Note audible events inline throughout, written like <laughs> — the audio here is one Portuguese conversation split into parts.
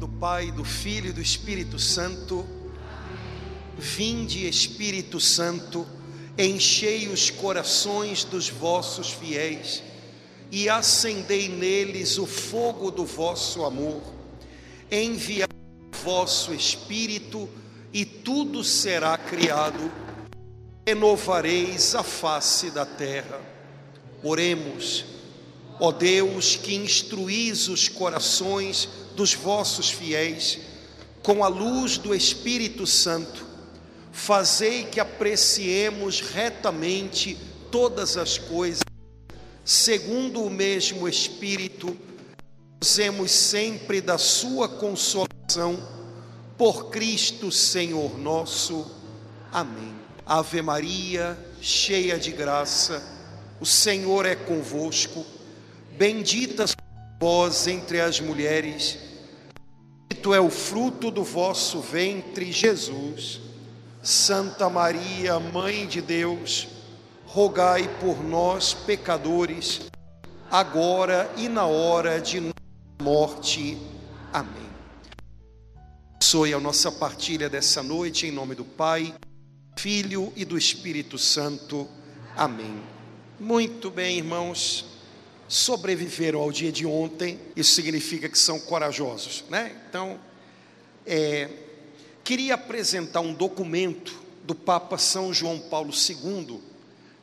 Do Pai, do Filho e do Espírito Santo, vinde Espírito Santo, enchei os corações dos vossos fiéis e acendei neles o fogo do vosso amor. Enviai o vosso Espírito e tudo será criado. Renovareis a face da terra. Oremos, ó Deus, que instruís os corações dos vossos fiéis com a luz do Espírito Santo. Fazei que apreciemos retamente todas as coisas, segundo o mesmo Espírito, usemos sempre da Sua consolação, por Cristo Senhor nosso. Amém. Ave Maria, cheia de graça, o Senhor é convosco. Bendita sois vós entre as mulheres, bendito é o fruto do vosso ventre, Jesus. Santa Maria, Mãe de Deus, rogai por nós, pecadores, agora e na hora de nossa morte. Amém. Abençoe a nossa partilha dessa noite, em nome do Pai, Filho e do Espírito Santo. Amém. Muito bem, irmãos. Sobreviveram ao dia de ontem, isso significa que são corajosos, né? Então, é, queria apresentar um documento do Papa São João Paulo II.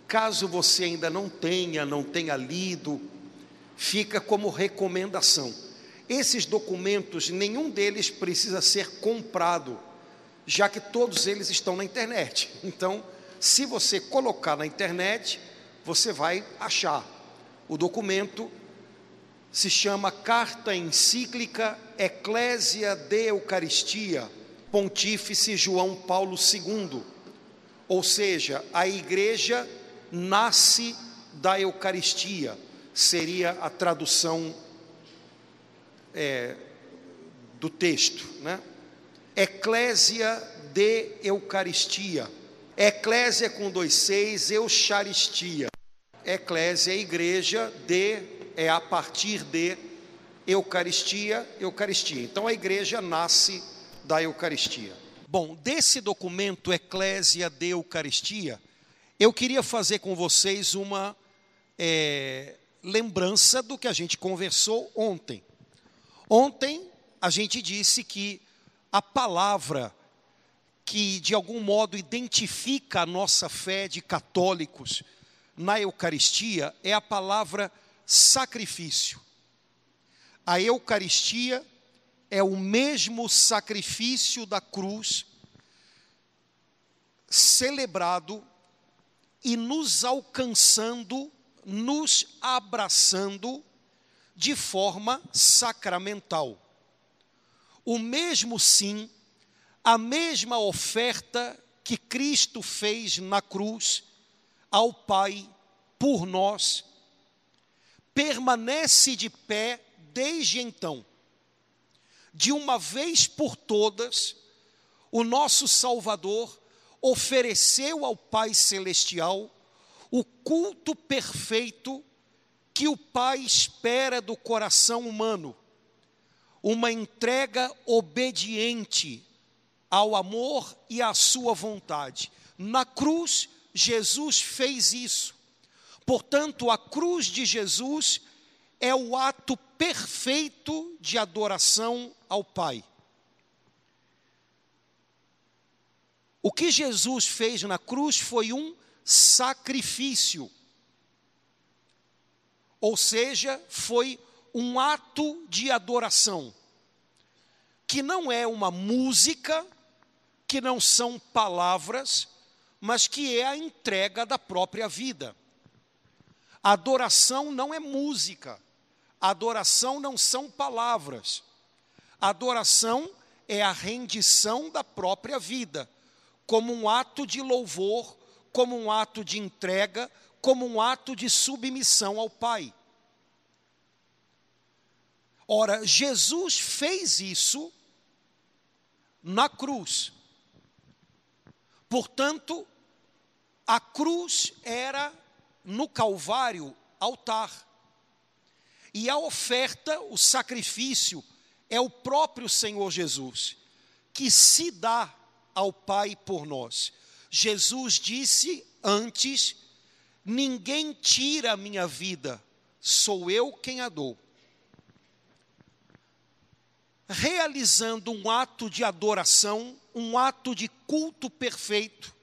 Caso você ainda não tenha, não tenha lido, fica como recomendação. Esses documentos, nenhum deles precisa ser comprado, já que todos eles estão na internet. Então, se você colocar na internet, você vai achar. O documento se chama Carta Encíclica Ecclesia de Eucaristia Pontífice João Paulo II, ou seja, a igreja nasce da Eucaristia, seria a tradução é, do texto, né? Eclésia de Eucaristia, Eclésia com dois seis, Eucharistia, Eclésia igreja, de é a partir de Eucaristia, Eucaristia. Então a igreja nasce da Eucaristia. Bom, desse documento Eclésia de Eucaristia, eu queria fazer com vocês uma é, lembrança do que a gente conversou ontem. Ontem a gente disse que a palavra que de algum modo identifica a nossa fé de católicos na Eucaristia é a palavra sacrifício. A Eucaristia é o mesmo sacrifício da cruz celebrado e nos alcançando, nos abraçando de forma sacramental. O mesmo sim, a mesma oferta que Cristo fez na cruz ao Pai por nós, permanece de pé desde então. De uma vez por todas, o nosso Salvador ofereceu ao Pai Celestial o culto perfeito que o Pai espera do coração humano, uma entrega obediente ao amor e à sua vontade. Na cruz, Jesus fez isso. Portanto, a cruz de Jesus é o ato perfeito de adoração ao Pai. O que Jesus fez na cruz foi um sacrifício. Ou seja, foi um ato de adoração, que não é uma música, que não são palavras, mas que é a entrega da própria vida. Adoração não é música, Adoração não são palavras. Adoração é a rendição da própria vida, como um ato de louvor, como um ato de entrega, como um ato de submissão ao Pai. Ora, Jesus fez isso na cruz. Portanto, a cruz era no Calvário altar. E a oferta, o sacrifício, é o próprio Senhor Jesus, que se dá ao Pai por nós. Jesus disse antes: Ninguém tira a minha vida, sou eu quem a dou. Realizando um ato de adoração, um ato de culto perfeito,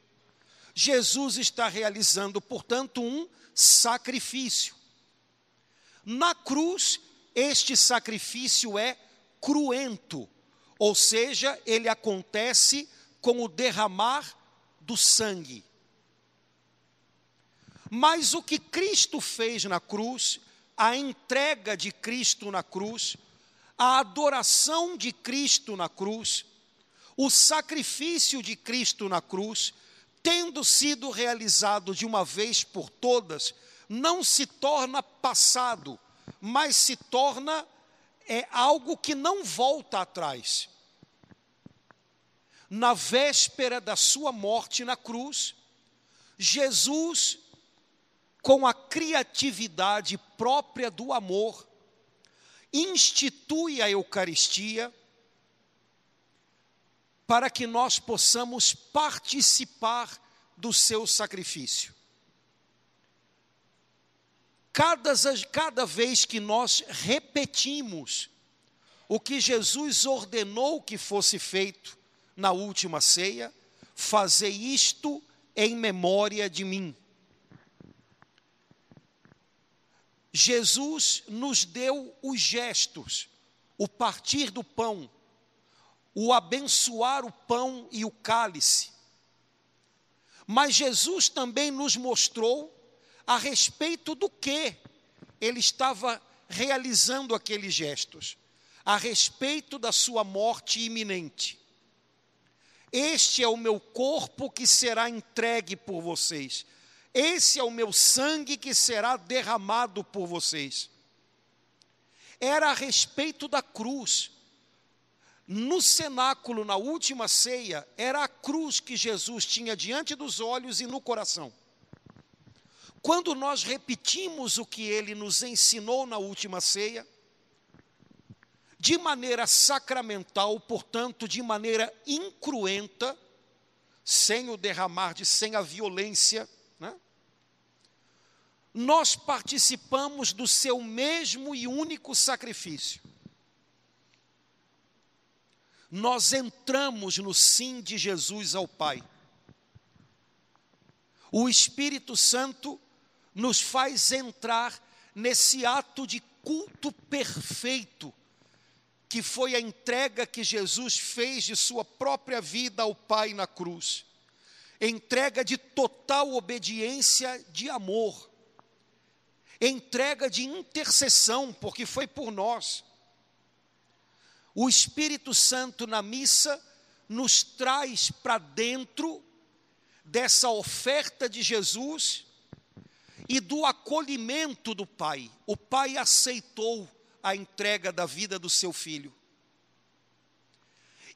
Jesus está realizando, portanto, um sacrifício. Na cruz, este sacrifício é cruento, ou seja, ele acontece com o derramar do sangue. Mas o que Cristo fez na cruz, a entrega de Cristo na cruz, a adoração de Cristo na cruz, o sacrifício de Cristo na cruz, tendo sido realizado de uma vez por todas, não se torna passado, mas se torna é algo que não volta atrás. Na véspera da sua morte na cruz, Jesus, com a criatividade própria do amor, institui a Eucaristia para que nós possamos participar do seu sacrifício. Cada, cada vez que nós repetimos o que Jesus ordenou que fosse feito na última ceia, fazer isto em memória de mim. Jesus nos deu os gestos, o partir do pão, o abençoar o pão e o cálice. Mas Jesus também nos mostrou a respeito do que ele estava realizando aqueles gestos, a respeito da sua morte iminente. Este é o meu corpo que será entregue por vocês. Esse é o meu sangue que será derramado por vocês. Era a respeito da cruz no cenáculo, na última ceia, era a cruz que Jesus tinha diante dos olhos e no coração. Quando nós repetimos o que ele nos ensinou na última ceia, de maneira sacramental, portanto, de maneira incruenta, sem o derramar de, sem a violência, né? nós participamos do seu mesmo e único sacrifício nós entramos no sim de Jesus ao Pai. O Espírito Santo nos faz entrar nesse ato de culto perfeito, que foi a entrega que Jesus fez de sua própria vida ao Pai na cruz. Entrega de total obediência de amor. Entrega de intercessão, porque foi por nós o Espírito Santo na missa nos traz para dentro dessa oferta de Jesus e do acolhimento do Pai. O Pai aceitou a entrega da vida do seu filho.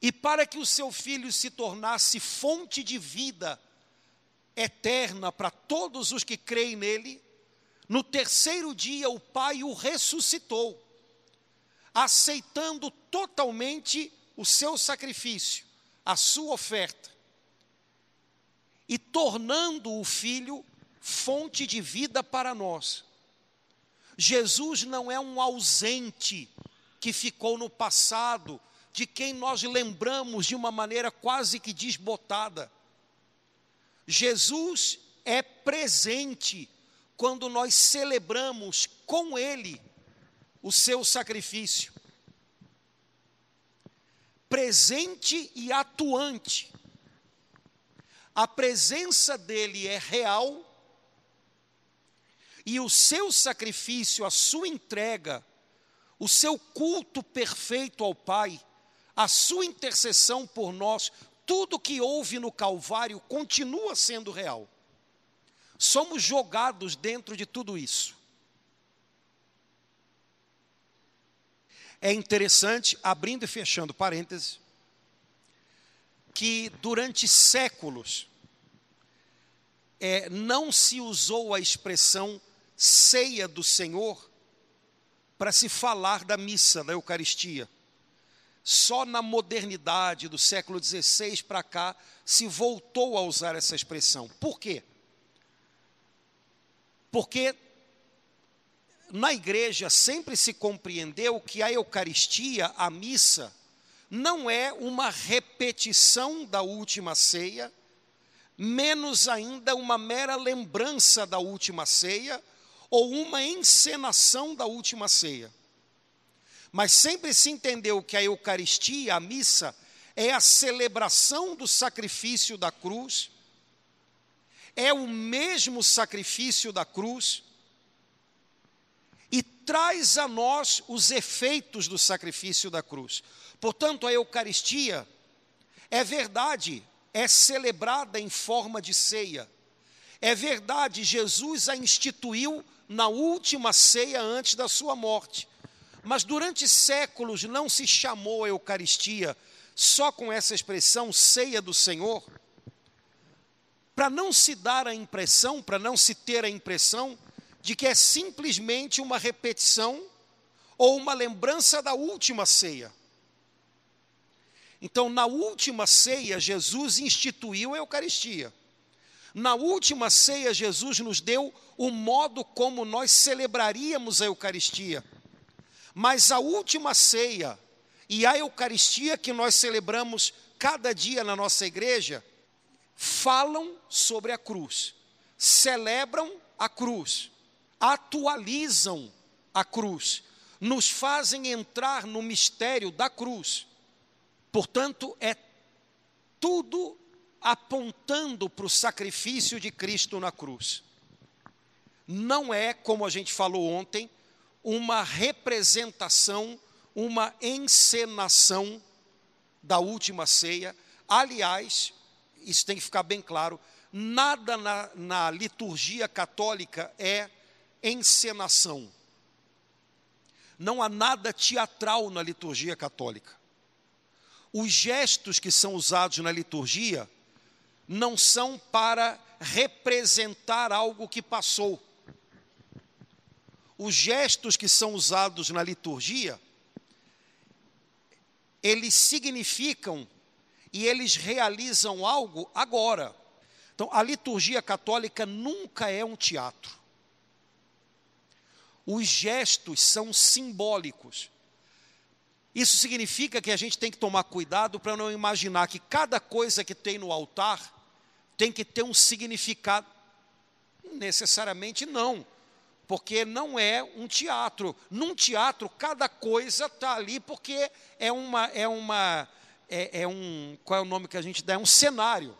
E para que o seu filho se tornasse fonte de vida eterna para todos os que creem nele, no terceiro dia o Pai o ressuscitou aceitando totalmente o seu sacrifício, a sua oferta, e tornando o Filho fonte de vida para nós. Jesus não é um ausente que ficou no passado, de quem nós lembramos de uma maneira quase que desbotada. Jesus é presente quando nós celebramos com Ele o seu sacrifício. Presente e atuante. A presença dele é real e o seu sacrifício, a sua entrega, o seu culto perfeito ao Pai, a sua intercessão por nós, tudo que houve no Calvário continua sendo real. Somos jogados dentro de tudo isso. É interessante, abrindo e fechando parênteses, que durante séculos é, não se usou a expressão ceia do Senhor para se falar da missa, da Eucaristia. Só na modernidade do século XVI para cá se voltou a usar essa expressão. Por quê? Porque na igreja sempre se compreendeu que a Eucaristia, a missa, não é uma repetição da última ceia, menos ainda uma mera lembrança da última ceia ou uma encenação da última ceia. Mas sempre se entendeu que a Eucaristia, a missa, é a celebração do sacrifício da cruz, é o mesmo sacrifício da cruz, traz a nós os efeitos do sacrifício da cruz. Portanto, a Eucaristia é verdade, é celebrada em forma de ceia. É verdade, Jesus a instituiu na última ceia antes da sua morte. Mas durante séculos não se chamou a Eucaristia só com essa expressão ceia do Senhor, para não se dar a impressão, para não se ter a impressão de que é simplesmente uma repetição ou uma lembrança da última ceia. Então, na última ceia, Jesus instituiu a Eucaristia. Na última ceia, Jesus nos deu o modo como nós celebraríamos a Eucaristia. Mas a última ceia e a Eucaristia que nós celebramos cada dia na nossa igreja falam sobre a cruz, celebram a cruz, atualizam a cruz, nos fazem entrar no mistério da cruz. Portanto, é tudo apontando para o sacrifício de Cristo na cruz. Não é, como a gente falou ontem, uma representação, uma encenação da última ceia. Aliás, isso tem que ficar bem claro: nada na, na liturgia católica é encenação. Não há nada teatral na liturgia católica. Os gestos que são usados na liturgia não são para representar algo que passou. Os gestos que são usados na liturgia, eles significam e eles realizam algo agora. Então, a liturgia católica nunca é um teatro. Os gestos são simbólicos. Isso significa que a gente tem que tomar cuidado para não imaginar que cada coisa que tem no altar tem que ter um significado. Necessariamente não, porque não é um teatro. Num teatro, cada coisa está ali porque é uma. É uma é, é um. Qual é o nome que a gente dá? É um cenário.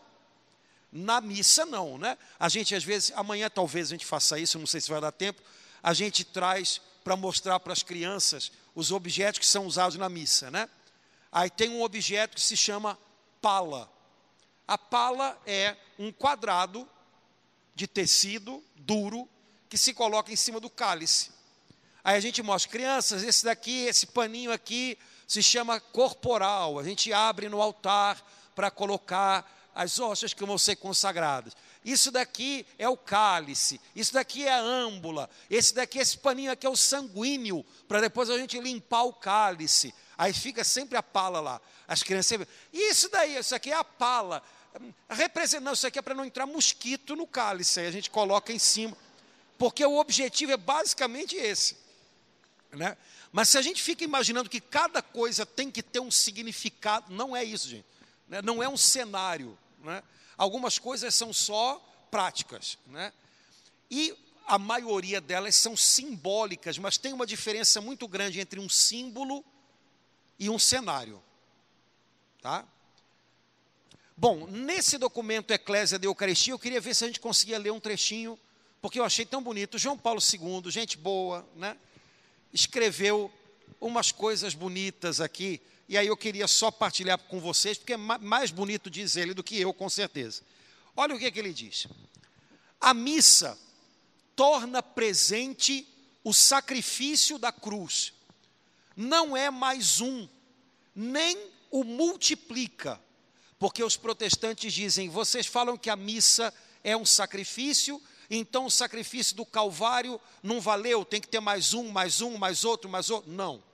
Na missa, não, né? A gente, às vezes, amanhã talvez a gente faça isso, não sei se vai dar tempo. A gente traz para mostrar para as crianças os objetos que são usados na missa, né? Aí tem um objeto que se chama pala. A pala é um quadrado de tecido duro que se coloca em cima do cálice. Aí a gente mostra, crianças, esse daqui, esse paninho aqui, se chama corporal. A gente abre no altar para colocar as hóstias que vão ser consagradas. Isso daqui é o cálice, isso daqui é a âmbula, esse daqui, esse paninho aqui é o sanguíneo, para depois a gente limpar o cálice. Aí fica sempre a pala lá. As crianças sempre, isso daí, isso aqui é a pala. Representando, isso aqui é para não entrar mosquito no cálice, aí a gente coloca em cima. Porque o objetivo é basicamente esse. Né? Mas se a gente fica imaginando que cada coisa tem que ter um significado, não é isso, gente. Né? Não é um cenário. Né? Algumas coisas são só práticas, né? E a maioria delas são simbólicas, mas tem uma diferença muito grande entre um símbolo e um cenário. Tá? Bom, nesse documento Eclésia de Eucaristia, eu queria ver se a gente conseguia ler um trechinho, porque eu achei tão bonito. João Paulo II, gente boa, né? escreveu umas coisas bonitas aqui e aí eu queria só partilhar com vocês, porque é mais bonito diz ele do que eu, com certeza. Olha o que, é que ele diz. A missa torna presente o sacrifício da cruz. Não é mais um, nem o multiplica. Porque os protestantes dizem, vocês falam que a missa é um sacrifício, então o sacrifício do Calvário não valeu, tem que ter mais um, mais um, mais outro, mais outro. Não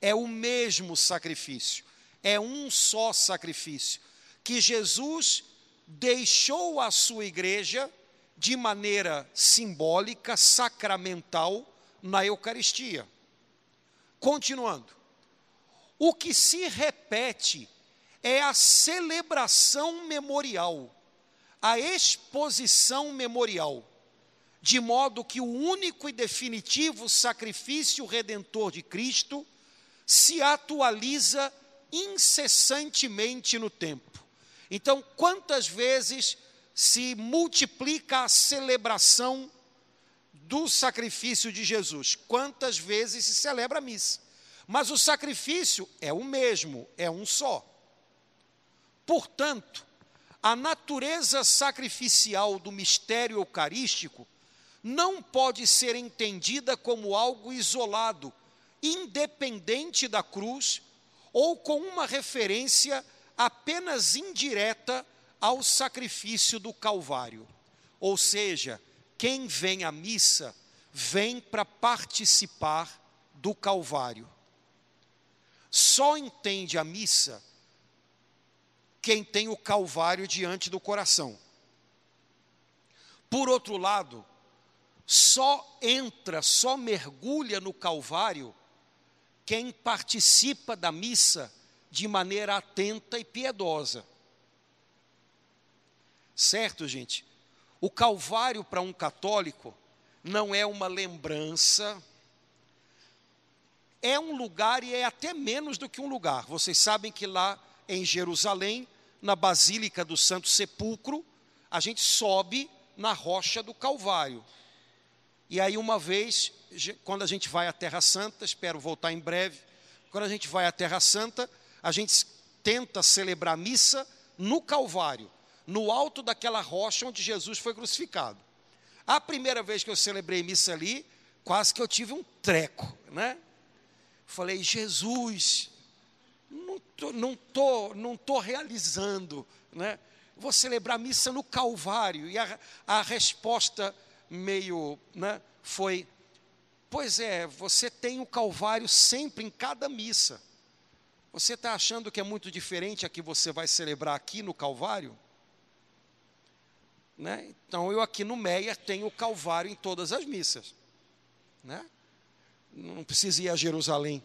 É o mesmo sacrifício, é um só sacrifício. Que Jesus deixou a sua igreja de maneira simbólica, sacramental, na Eucaristia. Continuando, o que se repete é a celebração memorial, a exposição memorial, de modo que o único e definitivo sacrifício redentor de Cristo se atualiza incessantemente no tempo. Então, quantas vezes se multiplica a celebração do sacrifício de Jesus? Quantas vezes se celebra a missa? Mas o sacrifício é o mesmo, é um só. Portanto, a natureza sacrificial do mistério eucarístico não pode ser entendida como algo isolado, independente da cruz, ou com uma referência apenas indireta ao sacrifício do Calvário. Ou seja, quem vem à missa vem para participar do Calvário. Só entende a missa quem tem o Calvário diante do coração. Por outro lado, só entra, só mergulha no Calvário quem participa da missa de maneira atenta e piedosa. Certo, gente? O Calvário para um católico não é uma lembrança, é um lugar e é até menos do que um lugar. Vocês sabem que lá em Jerusalém, na Basílica do Santo Sepulcro, a gente sobe na rocha do Calvário. E aí, uma vez, quando a gente vai à Terra Santa, espero voltar em breve, quando a gente vai à Terra Santa, a gente tenta celebrar missa no Calvário, no alto daquela rocha onde Jesus foi crucificado. A primeira vez que eu celebrei missa ali, quase que eu tive um treco, né? Falei, Jesus, não tô, não tô, não tô realizando, né? Vou celebrar missa no Calvário. E a, a resposta meio, né, foi, pois é, você tem o Calvário sempre em cada missa. Você está achando que é muito diferente a que você vai celebrar aqui no Calvário? Né? Então, eu aqui no Meia tenho o Calvário em todas as missas. Né? Não precisa ir a Jerusalém.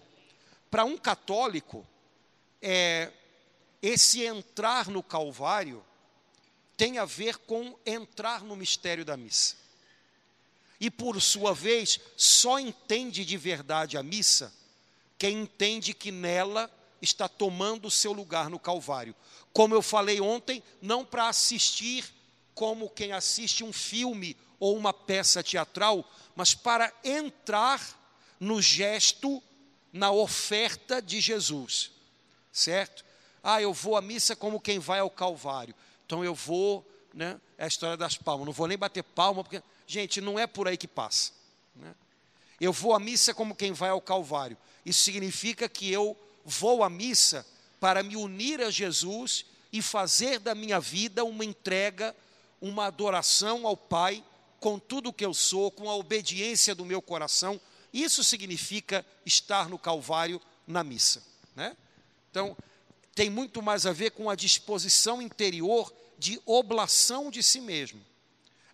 Para um católico, é, esse entrar no Calvário tem a ver com entrar no mistério da missa. E por sua vez, só entende de verdade a missa quem entende que nela está tomando o seu lugar no Calvário. Como eu falei ontem, não para assistir como quem assiste um filme ou uma peça teatral, mas para entrar no gesto, na oferta de Jesus, certo? Ah, eu vou à missa como quem vai ao Calvário. Então eu vou, né? É a história das palmas. Não vou nem bater palma, porque, gente, não é por aí que passa. Né? Eu vou à missa como quem vai ao Calvário. Isso significa que eu vou à missa para me unir a Jesus e fazer da minha vida uma entrega, uma adoração ao Pai, com tudo o que eu sou, com a obediência do meu coração. Isso significa estar no Calvário na missa. Né? Então, tem muito mais a ver com a disposição interior de oblação de si mesmo,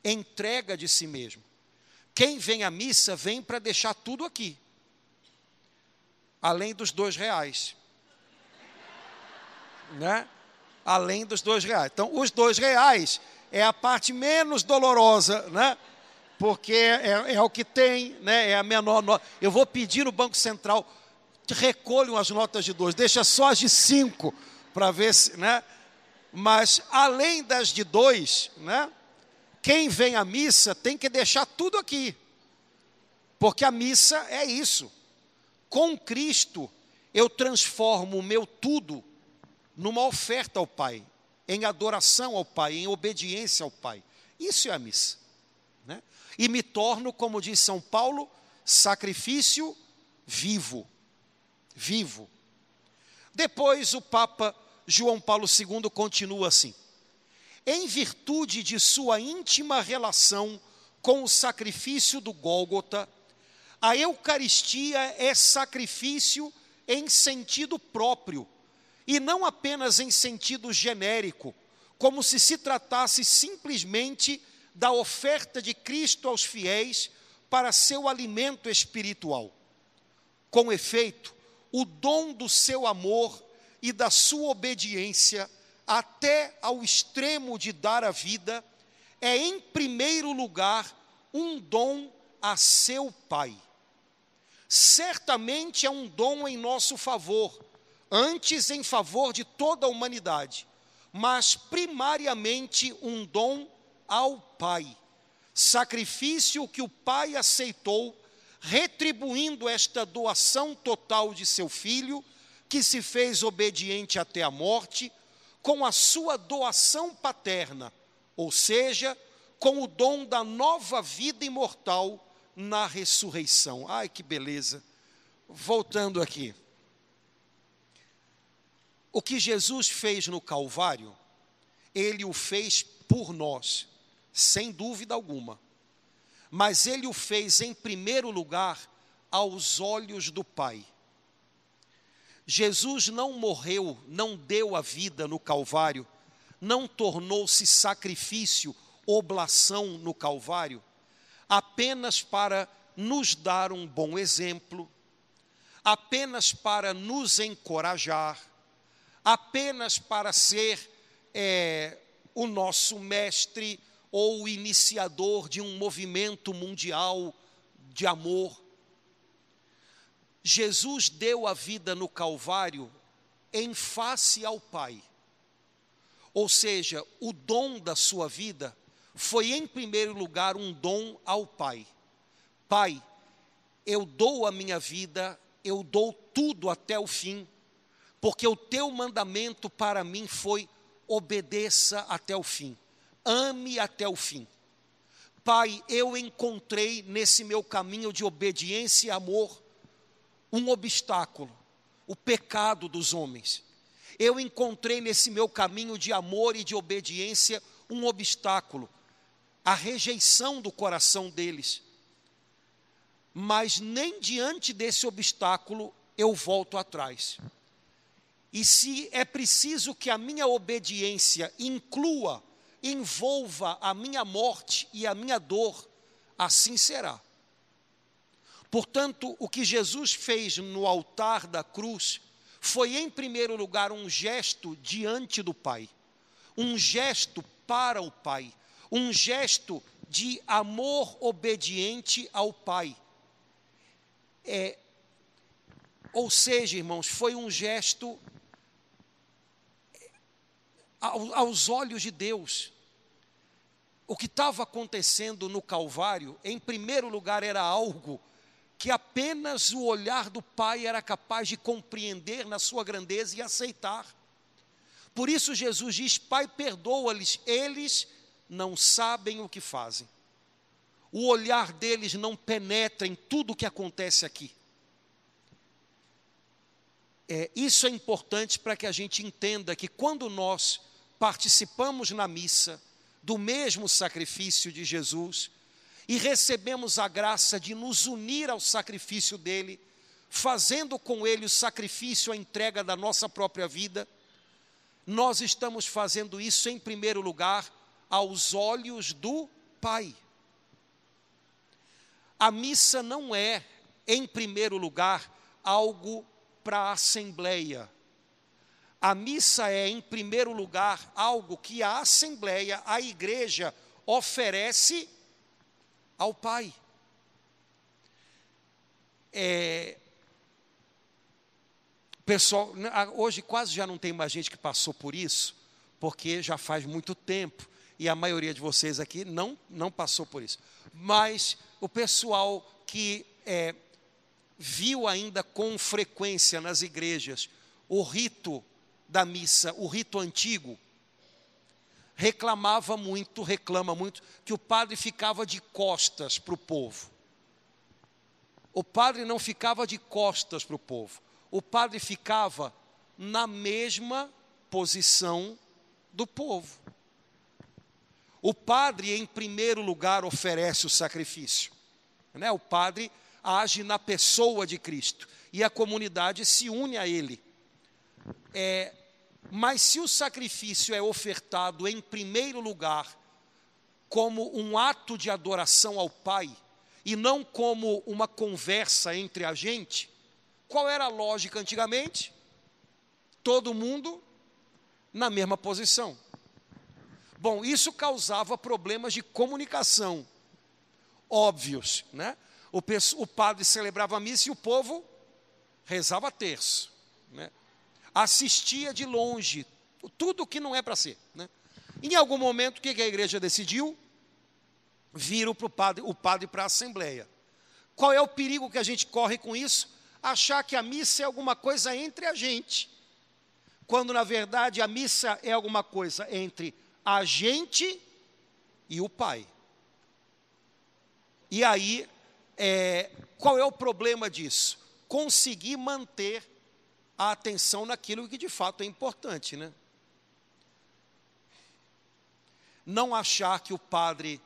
entrega de si mesmo. Quem vem à missa vem para deixar tudo aqui além dos dois reais. Né? Além dos dois reais. Então, os dois reais é a parte menos dolorosa, né? Porque é, é o que tem, né? É a menor nota. Eu vou pedir no Banco Central, recolham as notas de dois, deixa só as de cinco, para ver se, né? Mas além das de dois, né? Quem vem à missa tem que deixar tudo aqui. Porque a missa é isso. Com Cristo, eu transformo o meu tudo numa oferta ao Pai, em adoração ao Pai, em obediência ao Pai. Isso é a missa. Né? E me torno, como diz São Paulo, sacrifício vivo. Vivo. Depois o Papa João Paulo II continua assim: em virtude de sua íntima relação com o sacrifício do Gólgota, a Eucaristia é sacrifício em sentido próprio, e não apenas em sentido genérico, como se se tratasse simplesmente da oferta de Cristo aos fiéis para seu alimento espiritual. Com efeito, o dom do seu amor e da sua obediência, até ao extremo de dar a vida, é em primeiro lugar um dom a seu Pai. Certamente é um dom em nosso favor, antes em favor de toda a humanidade, mas primariamente um dom ao Pai. Sacrifício que o Pai aceitou, retribuindo esta doação total de seu filho, que se fez obediente até a morte, com a sua doação paterna, ou seja, com o dom da nova vida imortal na ressurreição. Ai, que beleza. Voltando aqui. O que Jesus fez no Calvário, ele o fez por nós, sem dúvida alguma. Mas ele o fez em primeiro lugar aos olhos do Pai. Jesus não morreu, não deu a vida no Calvário, não tornou-se sacrifício, oblação no Calvário, apenas para nos dar um bom exemplo, apenas para nos encorajar, apenas para ser é, o nosso mestre ou iniciador de um movimento mundial de amor. Jesus deu a vida no Calvário em face ao Pai. Ou seja, o dom da sua vida foi, em primeiro lugar, um dom ao Pai. Pai, eu dou a minha vida, eu dou tudo até o fim porque o teu mandamento para mim foi: obedeça até o fim, ame até o fim. Pai, eu encontrei nesse meu caminho de obediência e amor um obstáculo, o pecado dos homens. Eu encontrei nesse meu caminho de amor e de obediência um obstáculo, a rejeição do coração deles. Mas nem diante desse obstáculo eu volto atrás. E se é preciso que a minha obediência inclua, envolva a minha morte e a minha dor, assim será. Portanto, o que Jesus fez no altar da cruz foi, em primeiro lugar, um gesto diante do Pai, um gesto para o Pai, um gesto de amor obediente ao Pai. É, ou seja, irmãos, foi um gesto aos olhos de Deus. O que estava acontecendo no Calvário, em primeiro lugar, era algo que apenas o olhar do Pai era capaz de compreender na sua grandeza e aceitar. Por isso Jesus diz: Pai, perdoa-lhes, eles não sabem o que fazem. O olhar deles não penetra em tudo o que acontece aqui. É, isso é importante para que a gente entenda que quando nós participamos na missa do mesmo sacrifício de Jesus e recebemos a graça de nos unir ao sacrifício dele, fazendo com ele o sacrifício, a entrega da nossa própria vida, nós estamos fazendo isso em primeiro lugar aos olhos do Pai. A missa não é, em primeiro lugar, algo para a assembleia a missa é, em primeiro lugar, algo que a assembleia, a igreja, oferece ao Pai. É, pessoal, hoje quase já não tem mais gente que passou por isso, porque já faz muito tempo e a maioria de vocês aqui não, não passou por isso. Mas o pessoal que é, viu ainda com frequência nas igrejas o rito da missa, o rito antigo, reclamava muito, reclama muito, que o padre ficava de costas para o povo. O padre não ficava de costas para o povo, o padre ficava na mesma posição do povo. O padre, em primeiro lugar, oferece o sacrifício. Né? O padre age na pessoa de Cristo e a comunidade se une a Ele. É, mas se o sacrifício é ofertado em primeiro lugar como um ato de adoração ao Pai e não como uma conversa entre a gente, qual era a lógica antigamente? Todo mundo na mesma posição. Bom, isso causava problemas de comunicação óbvios, né? O, padre celebrava a missa e o povo rezava terço, né? Assistia de longe, tudo o que não é para ser. Né? Em algum momento, o que a igreja decidiu? Viram pro padre, o padre para a assembleia. Qual é o perigo que a gente corre com isso? Achar que a missa é alguma coisa entre a gente, quando na verdade a missa é alguma coisa entre a gente e o Pai. E aí, é, qual é o problema disso? Conseguir manter a atenção naquilo que de fato é importante, né? Não achar que o padre,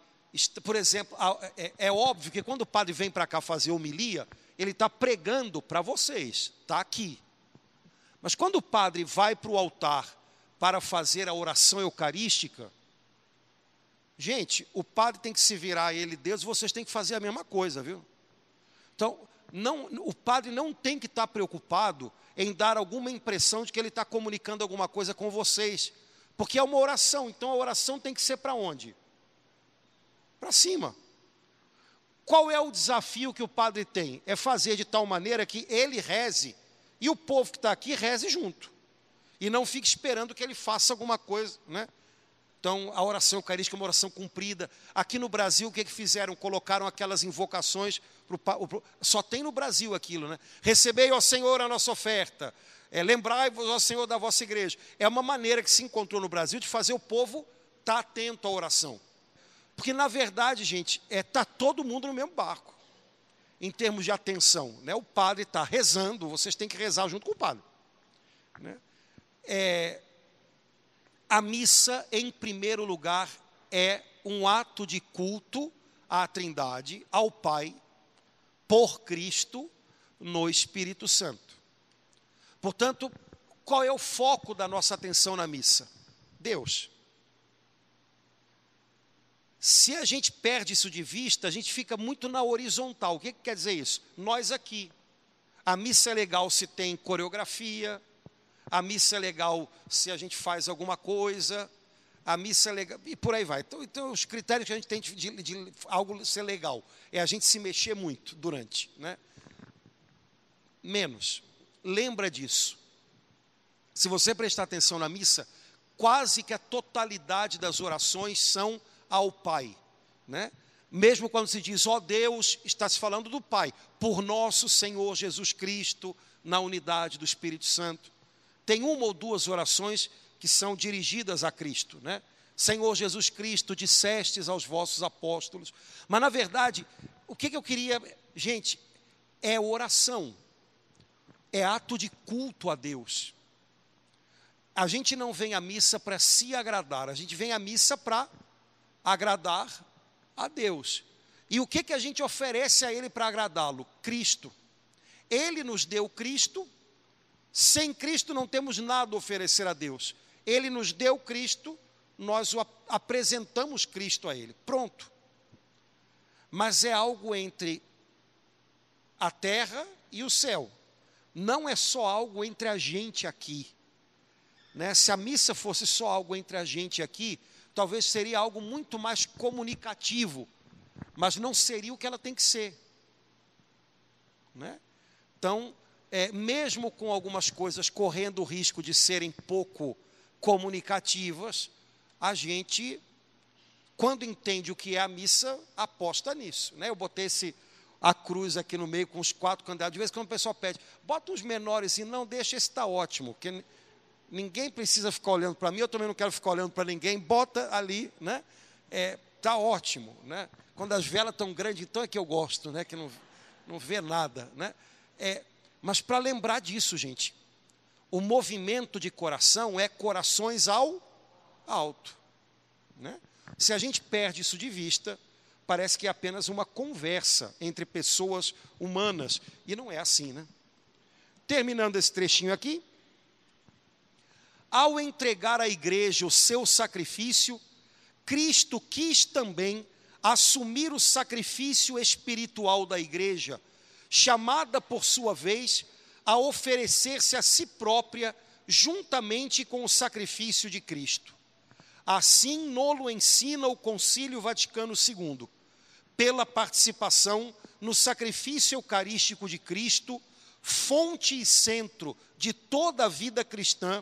por exemplo, é, é óbvio que quando o padre vem para cá fazer homilia, ele está pregando para vocês, está aqui. Mas quando o padre vai para o altar para fazer a oração eucarística, Gente, o padre tem que se virar a ele, Deus, vocês têm que fazer a mesma coisa, viu? Então, não, o padre não tem que estar preocupado em dar alguma impressão de que ele está comunicando alguma coisa com vocês, porque é uma oração, então a oração tem que ser para onde? Para cima. Qual é o desafio que o padre tem? É fazer de tal maneira que ele reze e o povo que está aqui reze junto. E não fique esperando que ele faça alguma coisa, né? Então, a oração eucarística é uma oração cumprida. Aqui no Brasil, o que, que fizeram? Colocaram aquelas invocações, só tem no Brasil aquilo, né? Recebei, ó Senhor, a nossa oferta. É, Lembrai-vos, ó Senhor, da vossa igreja. É uma maneira que se encontrou no Brasil de fazer o povo estar tá atento à oração. Porque, na verdade, gente, está é, tá todo mundo no mesmo barco, em termos de atenção. Né? O padre está rezando, vocês têm que rezar junto com o padre. Né? É, a missa, em primeiro lugar, é um ato de culto à Trindade, ao Pai, por Cristo, no Espírito Santo. Portanto, qual é o foco da nossa atenção na missa? Deus. Se a gente perde isso de vista, a gente fica muito na horizontal. O que, que quer dizer isso? Nós aqui. A missa é legal se tem coreografia, a missa é legal se a gente faz alguma coisa, a missa é legal, e por aí vai. Então, então os critérios que a gente tem de, de, de, algo ser legal é a gente se mexer muito durante, né? Menos. Lembra disso. Se você prestar atenção na missa, quase que a totalidade das orações são ao Pai, né? Mesmo quando se diz, ó oh Deus, está se falando do Pai, por nosso Senhor Jesus Cristo, na unidade do Espírito Santo tem uma ou duas orações que são dirigidas a Cristo, né? Senhor Jesus Cristo, dissestes aos vossos apóstolos. Mas na verdade, o que, que eu queria, gente, é oração, é ato de culto a Deus. A gente não vem à missa para se agradar, a gente vem à missa para agradar a Deus. E o que, que a gente oferece a Ele para agradá-lo? Cristo. Ele nos deu Cristo sem Cristo não temos nada a oferecer a Deus. Ele nos deu Cristo, nós apresentamos Cristo a Ele. Pronto. Mas é algo entre a terra e o céu. Não é só algo entre a gente aqui. Né? Se a missa fosse só algo entre a gente aqui, talvez seria algo muito mais comunicativo, mas não seria o que ela tem que ser. Né? Então, é, mesmo com algumas coisas correndo o risco de serem pouco comunicativas, a gente, quando entende o que é a missa, aposta nisso. Né? Eu botei esse, a cruz aqui no meio com os quatro candidatos. De vez em quando o pessoal pede, bota os menores e não, deixa esse está ótimo, porque ninguém precisa ficar olhando para mim, eu também não quero ficar olhando para ninguém, bota ali, né? É, tá ótimo, né? Quando as velas estão grandes, então é que eu gosto, né? Que não, não vê nada, né? É, mas para lembrar disso, gente, o movimento de coração é corações ao alto. Né? Se a gente perde isso de vista, parece que é apenas uma conversa entre pessoas humanas. E não é assim, né? Terminando esse trechinho aqui. Ao entregar à igreja o seu sacrifício, Cristo quis também assumir o sacrifício espiritual da igreja, chamada por sua vez a oferecer-se a si própria juntamente com o sacrifício de Cristo. Assim, nolo ensina o Concílio Vaticano II, pela participação no sacrifício eucarístico de Cristo, fonte e centro de toda a vida cristã,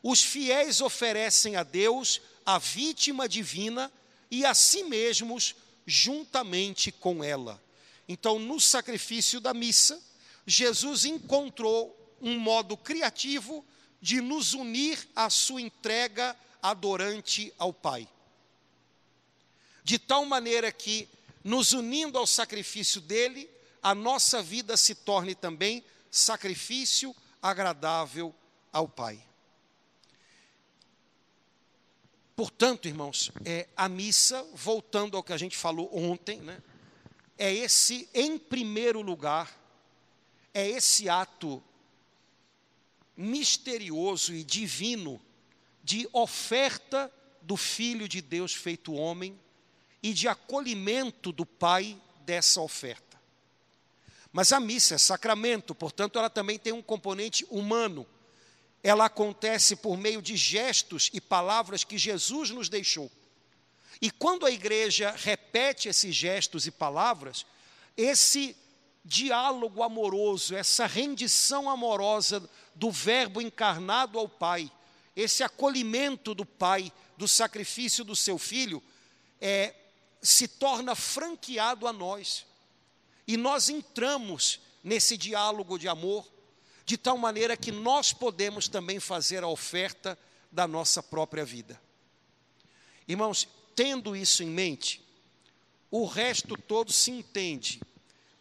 os fiéis oferecem a Deus a vítima divina e a si mesmos juntamente com ela. Então, no sacrifício da missa, Jesus encontrou um modo criativo de nos unir à sua entrega adorante ao Pai. De tal maneira que, nos unindo ao sacrifício dele, a nossa vida se torne também sacrifício agradável ao Pai. Portanto, irmãos, é, a missa, voltando ao que a gente falou ontem, né, é esse, em primeiro lugar, é esse ato misterioso e divino de oferta do Filho de Deus feito homem e de acolhimento do Pai dessa oferta. Mas a missa é sacramento, portanto, ela também tem um componente humano ela acontece por meio de gestos e palavras que Jesus nos deixou. E quando a igreja repete esses gestos e palavras, esse diálogo amoroso, essa rendição amorosa do Verbo encarnado ao Pai, esse acolhimento do Pai, do sacrifício do seu Filho, é, se torna franqueado a nós. E nós entramos nesse diálogo de amor, de tal maneira que nós podemos também fazer a oferta da nossa própria vida. Irmãos, tendo isso em mente, o resto todo se entende.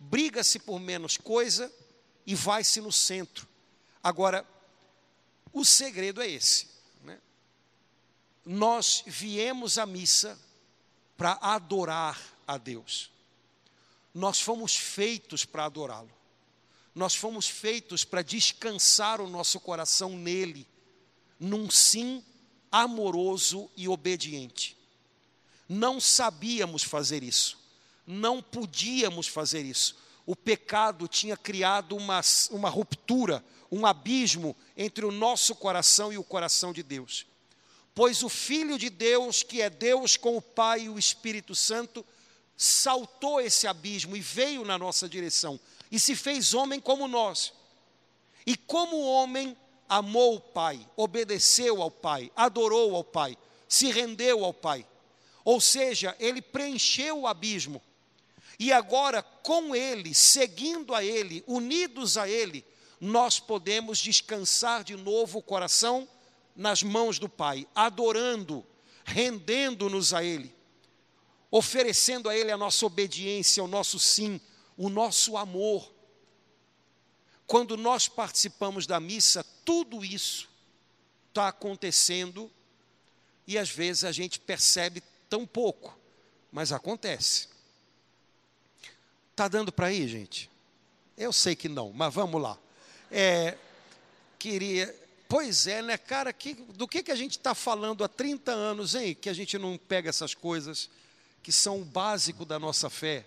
Briga-se por menos coisa e vai-se no centro. Agora, o segredo é esse. Né? Nós viemos à missa para adorar a Deus. Nós fomos feitos para adorá-lo. Nós fomos feitos para descansar o nosso coração nele, num sim amoroso e obediente. Não sabíamos fazer isso, não podíamos fazer isso. O pecado tinha criado uma, uma ruptura, um abismo entre o nosso coração e o coração de Deus. Pois o Filho de Deus, que é Deus com o Pai e o Espírito Santo, saltou esse abismo e veio na nossa direção e se fez homem como nós. E como homem, amou o Pai, obedeceu ao Pai, adorou ao Pai, se rendeu ao Pai. Ou seja, ele preencheu o abismo. E agora, com ele, seguindo a ele, unidos a ele, nós podemos descansar de novo o coração nas mãos do Pai, adorando, rendendo-nos a ele, oferecendo a ele a nossa obediência, o nosso sim, o nosso amor. Quando nós participamos da missa, tudo isso está acontecendo e às vezes a gente percebe tão pouco, mas acontece. Está dando para ir, gente? Eu sei que não, mas vamos lá. É, queria. Pois é, né, cara? Que, do que, que a gente está falando há 30 anos, hein? Que a gente não pega essas coisas que são o básico da nossa fé.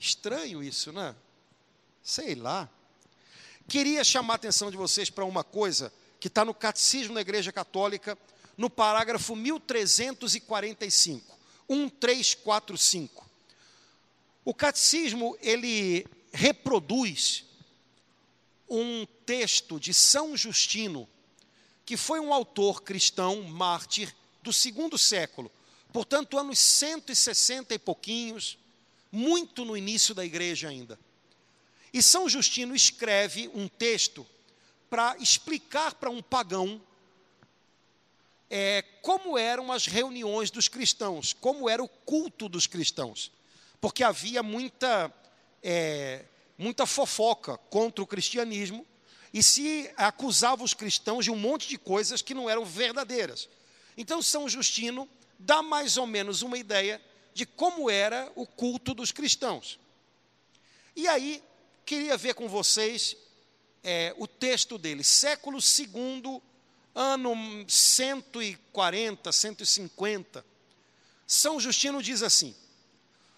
Estranho isso, né? Sei lá. Queria chamar a atenção de vocês para uma coisa que está no Catecismo da Igreja Católica, no parágrafo 1345, 1345. O Catecismo, ele reproduz um texto de São Justino, que foi um autor cristão, mártir, do segundo século, portanto, anos 160 e pouquinhos, muito no início da igreja ainda. E São Justino escreve um texto para explicar para um pagão é, como eram as reuniões dos cristãos, como era o culto dos cristãos. Porque havia muita, é, muita fofoca contra o cristianismo e se acusava os cristãos de um monte de coisas que não eram verdadeiras. Então, São Justino dá mais ou menos uma ideia de como era o culto dos cristãos. E aí, queria ver com vocês é, o texto dele, século II, ano 140, 150. São Justino diz assim: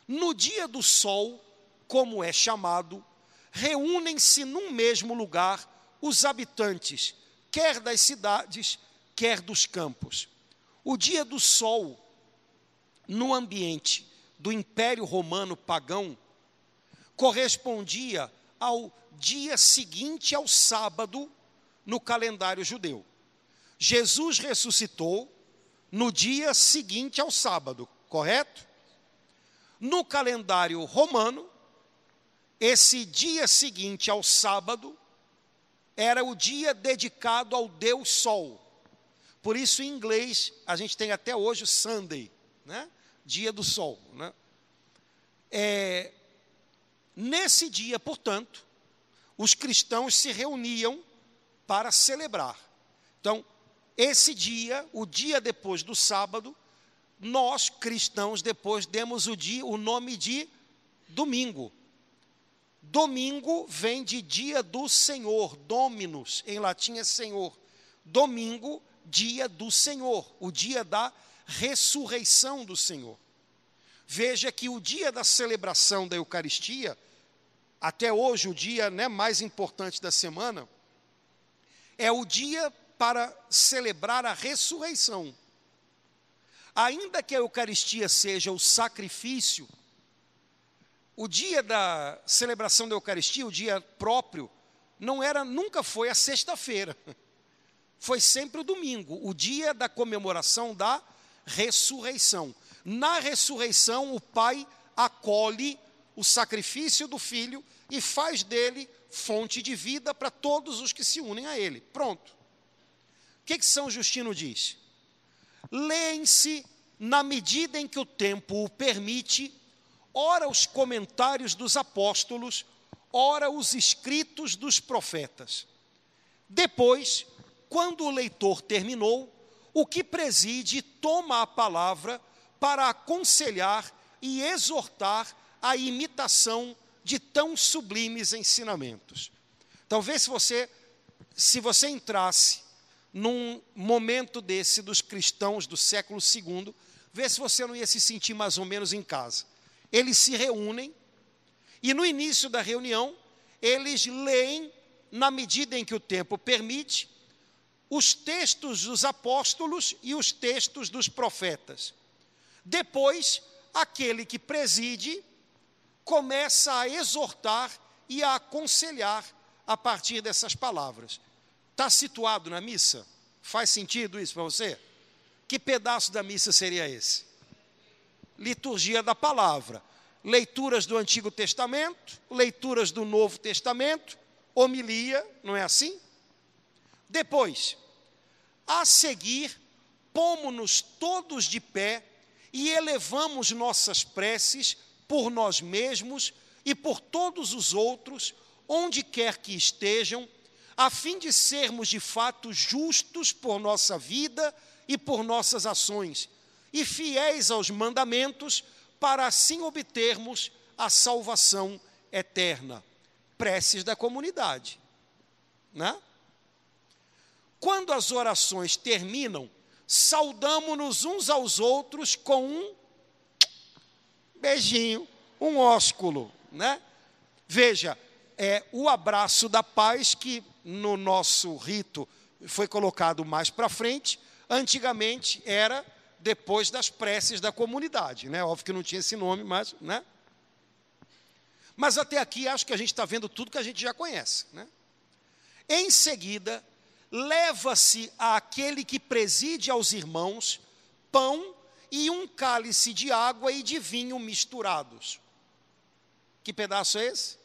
No dia do sol, como é chamado, reúnem-se num mesmo lugar os habitantes, quer das cidades, quer dos campos. O dia do sol, no ambiente do Império Romano pagão, correspondia ao dia seguinte ao sábado no calendário judeu. Jesus ressuscitou no dia seguinte ao sábado, correto? No calendário romano, esse dia seguinte ao sábado era o dia dedicado ao Deus Sol. Por isso, em inglês, a gente tem até hoje o Sunday, né? dia do sol. Né? É, nesse dia, portanto, os cristãos se reuniam para celebrar. Então, esse dia, o dia depois do sábado, nós cristãos depois demos o dia, o nome de domingo. Domingo vem de dia do Senhor, Dominus, em latim é Senhor. Domingo, dia do Senhor, o dia da ressurreição do Senhor. Veja que o dia da celebração da Eucaristia, até hoje o dia né, mais importante da semana, é o dia para celebrar a ressurreição. Ainda que a Eucaristia seja o sacrifício, o dia da celebração da Eucaristia, o dia próprio, não era, nunca foi a sexta-feira. <laughs> Foi sempre o domingo, o dia da comemoração da ressurreição. Na ressurreição, o Pai acolhe o sacrifício do Filho e faz dele fonte de vida para todos os que se unem a ele. Pronto. O que, que São Justino diz? Leem-se, na medida em que o tempo o permite, ora os comentários dos apóstolos, ora os escritos dos profetas. Depois, quando o leitor terminou, o que preside toma a palavra para aconselhar e exortar a imitação de tão sublimes ensinamentos. Talvez se você se você entrasse num momento desse dos cristãos do século II, vê se você não ia se sentir mais ou menos em casa. Eles se reúnem e no início da reunião eles leem na medida em que o tempo permite os textos dos apóstolos e os textos dos profetas. Depois, aquele que preside começa a exortar e a aconselhar a partir dessas palavras. Está situado na missa? Faz sentido isso para você? Que pedaço da missa seria esse? Liturgia da palavra. Leituras do Antigo Testamento, leituras do Novo Testamento, homilia, não é assim? Depois, a seguir, pomos-nos todos de pé e elevamos nossas preces por nós mesmos e por todos os outros, onde quer que estejam, a fim de sermos de fato justos por nossa vida e por nossas ações, e fiéis aos mandamentos, para assim obtermos a salvação eterna. Preces da comunidade, né? Quando as orações terminam, saudamos-nos uns aos outros com um beijinho, um ósculo, né? Veja, é o abraço da paz que no nosso rito foi colocado mais para frente, antigamente era depois das preces da comunidade, né? Óbvio que não tinha esse nome, mas, né? Mas até aqui acho que a gente está vendo tudo que a gente já conhece, né? Em seguida, leva-se àquele que preside aos irmãos pão e um cálice de água e de vinho misturados. Que pedaço é esse?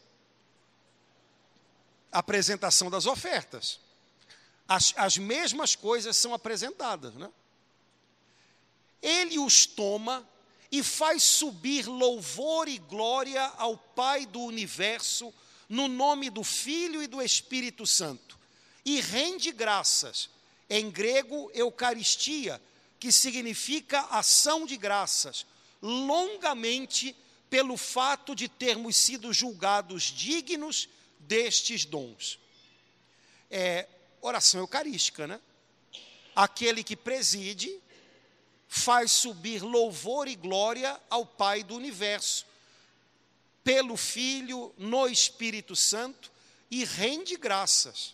Apresentação das ofertas. As, as mesmas coisas são apresentadas, né? Ele os toma e faz subir louvor e glória ao Pai do universo, no nome do Filho e do Espírito Santo e rende graças. Em grego, Eucaristia, que significa ação de graças, longamente pelo fato de termos sido julgados dignos destes dons. É oração eucarística, né? Aquele que preside faz subir louvor e glória ao Pai do universo, pelo Filho, no Espírito Santo, e rende graças.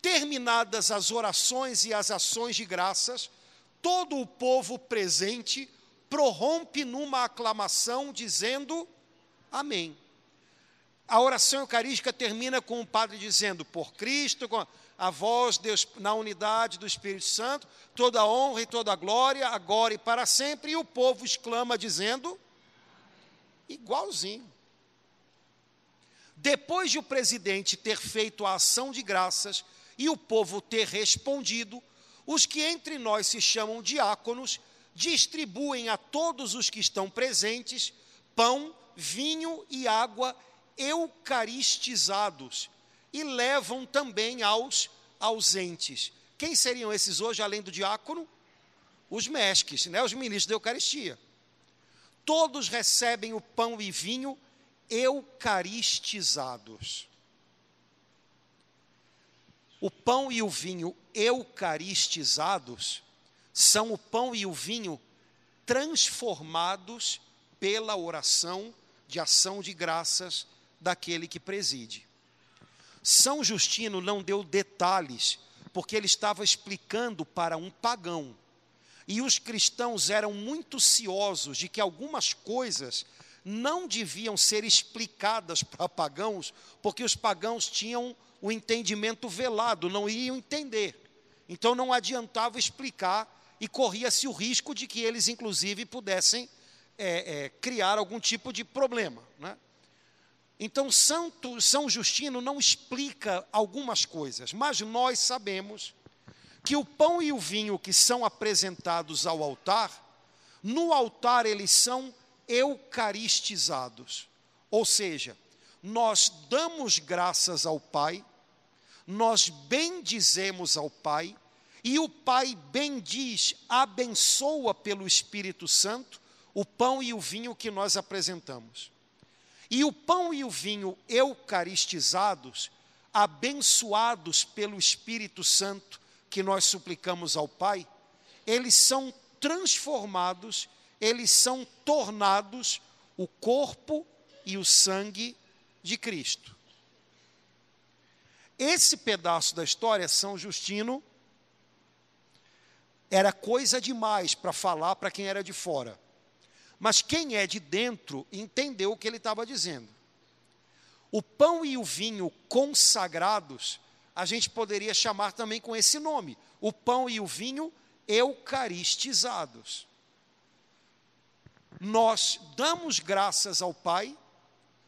Terminadas as orações e as ações de graças, todo o povo presente prorrompe numa aclamação dizendo amém. A oração eucarística termina com o padre dizendo: Por Cristo, com a voz Deus na unidade do Espírito Santo, toda a honra e toda a glória, agora e para sempre. E o povo exclama dizendo: igualzinho. Depois de o presidente ter feito a ação de graças e o povo ter respondido, os que entre nós se chamam diáconos distribuem a todos os que estão presentes pão, vinho e água eucaristizados e levam também aos ausentes. Quem seriam esses hoje, além do diácono? Os mesques, né? os ministros da Eucaristia. Todos recebem o pão e vinho eucaristizados. O pão e o vinho eucaristizados são o pão e o vinho transformados pela oração de ação de graças daquele que preside. São Justino não deu detalhes, porque ele estava explicando para um pagão. E os cristãos eram muito ciosos de que algumas coisas não deviam ser explicadas <laughs> para pagãos, porque os pagãos tinham o entendimento velado, não iam entender. Então não adiantava explicar e corria-se o risco de que eles, inclusive, pudessem é, é, criar algum tipo de problema. Né? Então, Santo, São Justino não explica algumas coisas, mas nós sabemos que o pão e o vinho que são apresentados ao altar, no altar eles são eucaristizados. Ou seja, nós damos graças ao Pai, nós bendizemos ao Pai, e o Pai bendiz, abençoa pelo Espírito Santo o pão e o vinho que nós apresentamos. E o pão e o vinho eucaristizados, abençoados pelo Espírito Santo que nós suplicamos ao Pai, eles são transformados, eles são tornados o corpo e o sangue de Cristo. Esse pedaço da história, São Justino, era coisa demais para falar para quem era de fora. Mas quem é de dentro entendeu o que ele estava dizendo. O pão e o vinho consagrados, a gente poderia chamar também com esse nome: o pão e o vinho eucaristizados. Nós damos graças ao Pai,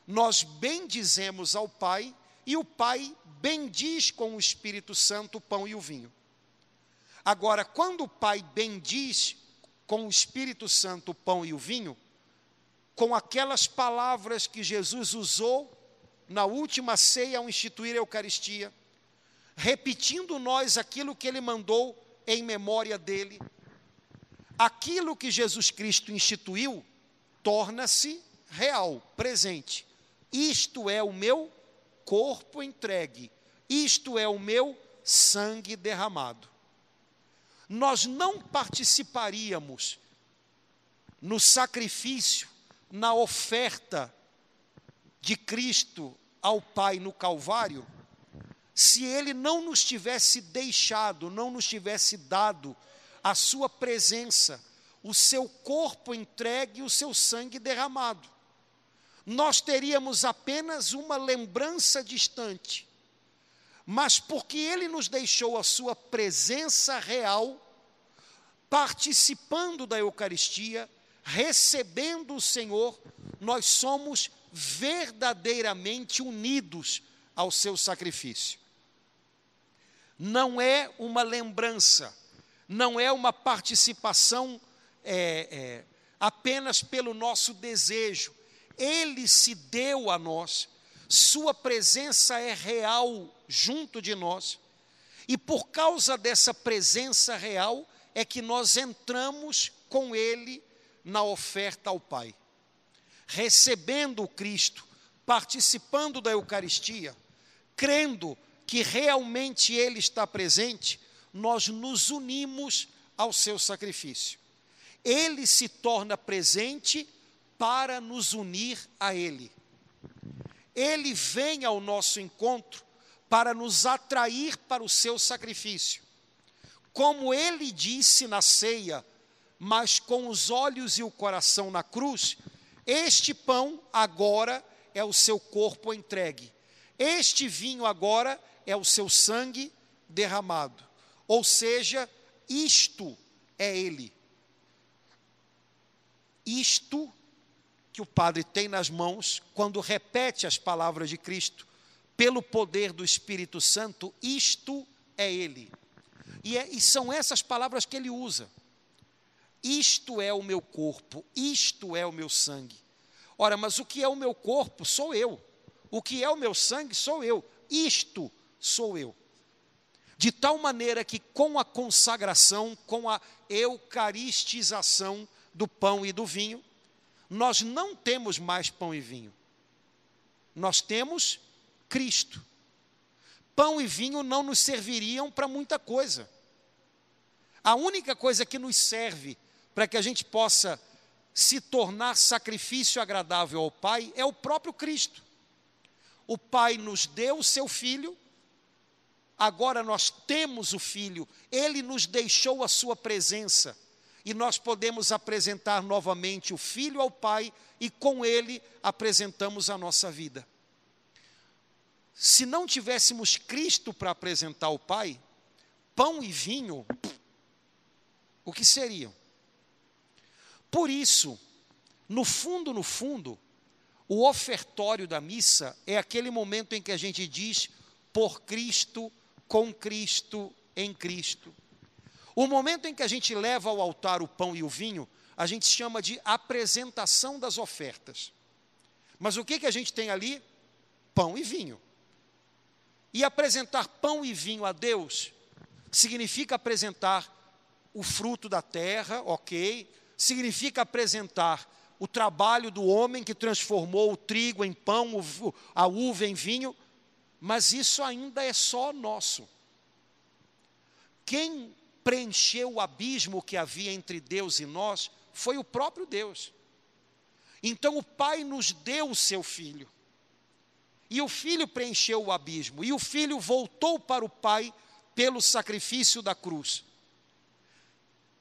nós bendizemos ao Pai, e o Pai bendiz com o Espírito Santo o pão e o vinho. Agora, quando o Pai bendiz com o Espírito Santo o pão e o vinho, com aquelas palavras que Jesus usou na última ceia ao instituir a Eucaristia, repetindo nós aquilo que ele mandou em memória dele, aquilo que Jesus Cristo instituiu torna-se real, presente. Isto é o meu corpo entregue, isto é o meu sangue derramado nós não participaríamos no sacrifício, na oferta de Cristo ao Pai no Calvário, se Ele não nos tivesse deixado, não nos tivesse dado a Sua presença, o seu corpo entregue e o seu sangue derramado. Nós teríamos apenas uma lembrança distante mas porque ele nos deixou a sua presença real, participando da Eucaristia, recebendo o Senhor, nós somos verdadeiramente unidos ao seu sacrifício. Não é uma lembrança, não é uma participação é, é, apenas pelo nosso desejo. Ele se deu a nós, Sua presença é real junto de nós, e por causa dessa presença real é que nós entramos com Ele na oferta ao Pai. Recebendo o Cristo, participando da Eucaristia, crendo que realmente Ele está presente, nós nos unimos ao seu sacrifício. Ele se torna presente para nos unir a Ele. Ele vem ao nosso encontro para nos atrair para o seu sacrifício. Como ele disse na ceia, mas com os olhos e o coração na cruz, este pão agora é o seu corpo entregue, este vinho agora é o seu sangue derramado. Ou seja, isto é ele. Isto que o padre tem nas mãos quando repete as palavras de Cristo, pelo poder do Espírito Santo, isto é Ele. E, é, e são essas palavras que ele usa. Isto é o meu corpo, isto é o meu sangue. Ora, mas o que é o meu corpo sou eu. O que é o meu sangue sou eu. Isto sou eu. De tal maneira que com a consagração, com a eucaristização do pão e do vinho, nós não temos mais pão e vinho. Nós temos Cristo. Pão e vinho não nos serviriam para muita coisa. A única coisa que nos serve para que a gente possa se tornar sacrifício agradável ao Pai é o próprio Cristo. O Pai nos deu o seu Filho, agora nós temos o Filho, ele nos deixou a sua presença e nós podemos apresentar novamente o Filho ao Pai e com ele apresentamos a nossa vida. Se não tivéssemos Cristo para apresentar ao Pai, pão e vinho, o que seriam? Por isso, no fundo, no fundo, o ofertório da missa é aquele momento em que a gente diz por Cristo, com Cristo, em Cristo. O momento em que a gente leva ao altar o pão e o vinho, a gente chama de apresentação das ofertas. Mas o que, que a gente tem ali? Pão e vinho. E apresentar pão e vinho a Deus significa apresentar o fruto da terra, ok? Significa apresentar o trabalho do homem que transformou o trigo em pão, a uva em vinho, mas isso ainda é só nosso. Quem preencheu o abismo que havia entre Deus e nós foi o próprio Deus. Então o Pai nos deu o seu filho. E o filho preencheu o abismo. E o filho voltou para o Pai pelo sacrifício da cruz.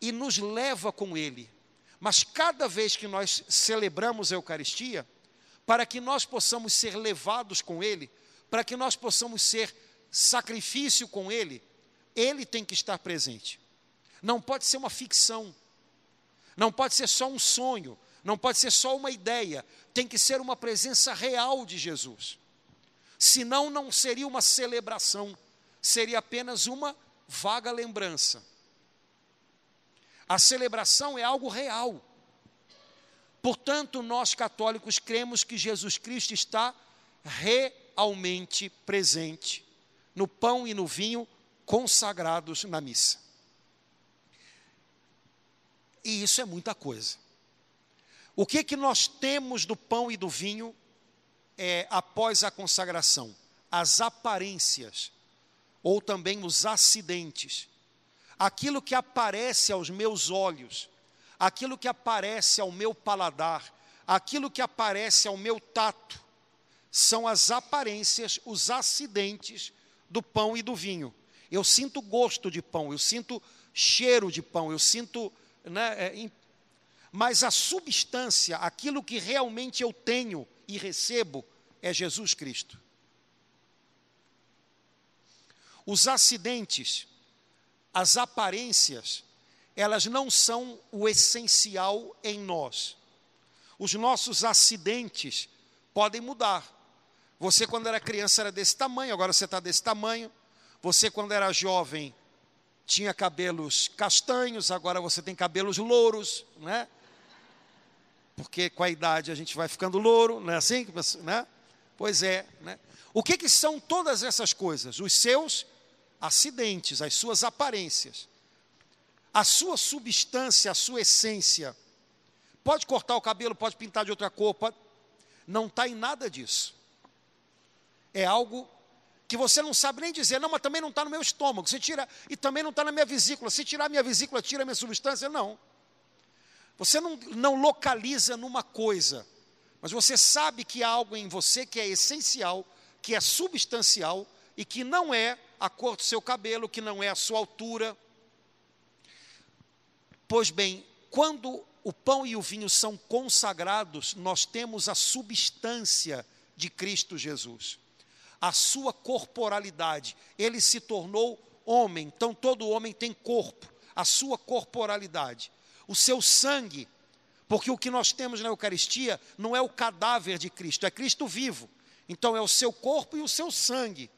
E nos leva com ele. Mas cada vez que nós celebramos a Eucaristia, para que nós possamos ser levados com ele, para que nós possamos ser sacrifício com ele, ele tem que estar presente. Não pode ser uma ficção. Não pode ser só um sonho. Não pode ser só uma ideia. Tem que ser uma presença real de Jesus. Senão, não seria uma celebração. Seria apenas uma vaga lembrança. A celebração é algo real. Portanto, nós católicos cremos que Jesus Cristo está realmente presente no pão e no vinho consagrados na missa. E isso é muita coisa. O que que nós temos do pão e do vinho é, após a consagração? As aparências, ou também os acidentes. Aquilo que aparece aos meus olhos, aquilo que aparece ao meu paladar, aquilo que aparece ao meu tato, são as aparências, os acidentes do pão e do vinho. Eu sinto gosto de pão, eu sinto cheiro de pão, eu sinto. Né, é, mas a substância, aquilo que realmente eu tenho e recebo, é Jesus Cristo. Os acidentes, as aparências, elas não são o essencial em nós. Os nossos acidentes podem mudar. Você, quando era criança, era desse tamanho, agora você está desse tamanho. Você, quando era jovem, tinha cabelos castanhos, agora você tem cabelos louros, né? Porque com a idade a gente vai ficando louro, não é assim? Né? Pois é, né? O que, que são todas essas coisas? Os seus acidentes, as suas aparências. A sua substância, a sua essência Pode cortar o cabelo, pode pintar de outra cor, pode... não está em nada disso. É algo que você não sabe nem dizer, não, mas também não está no meu estômago. Você tira, e também não está na minha vesícula. Se tirar a minha vesícula, tira a minha substância? Não. Você não, não localiza numa coisa, mas você sabe que há algo em você que é essencial, que é substancial e que não é a cor do seu cabelo, que não é a sua altura. Pois bem, quando o pão e o vinho são consagrados, nós temos a substância de Cristo Jesus, a sua corporalidade. Ele se tornou homem, então todo homem tem corpo, a sua corporalidade, o seu sangue, porque o que nós temos na Eucaristia não é o cadáver de Cristo, é Cristo vivo. Então é o seu corpo e o seu sangue,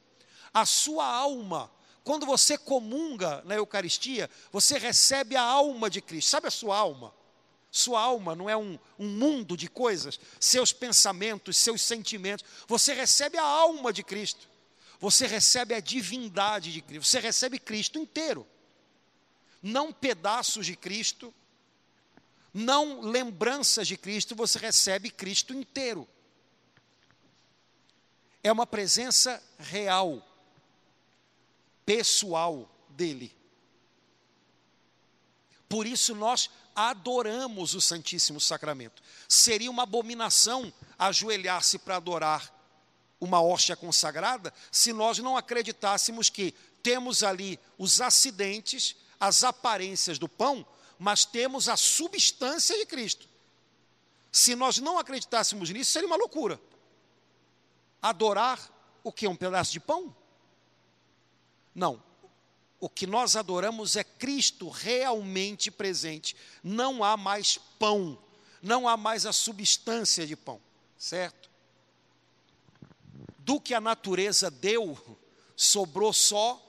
a sua alma. Quando você comunga na Eucaristia, você recebe a alma de Cristo. Sabe a sua alma? Sua alma não é um, um mundo de coisas, seus pensamentos, seus sentimentos. Você recebe a alma de Cristo. Você recebe a divindade de Cristo. Você recebe Cristo inteiro. Não pedaços de Cristo, não lembranças de Cristo, você recebe Cristo inteiro é uma presença real, pessoal dele. Por isso nós adoramos o Santíssimo Sacramento. Seria uma abominação ajoelhar-se para adorar uma hóstia consagrada se nós não acreditássemos que temos ali os acidentes, as aparências do pão, mas temos a substância de Cristo. Se nós não acreditássemos nisso, seria uma loucura adorar o que? Um pedaço de pão? Não. O que nós adoramos é Cristo realmente presente. Não há mais pão, não há mais a substância de pão, certo? Do que a natureza deu, sobrou só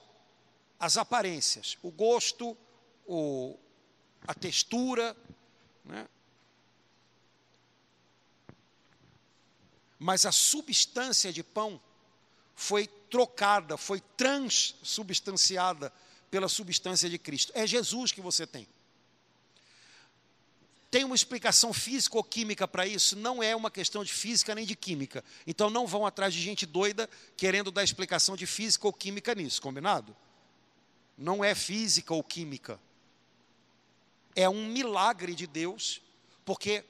as aparências, o gosto, o, a textura, né? mas a substância de pão foi trocada, foi transubstanciada pela substância de Cristo. É Jesus que você tem. Tem uma explicação física ou química para isso? Não é uma questão de física nem de química. Então não vão atrás de gente doida querendo dar explicação de física ou química nisso, combinado? Não é física ou química. É um milagre de Deus, porque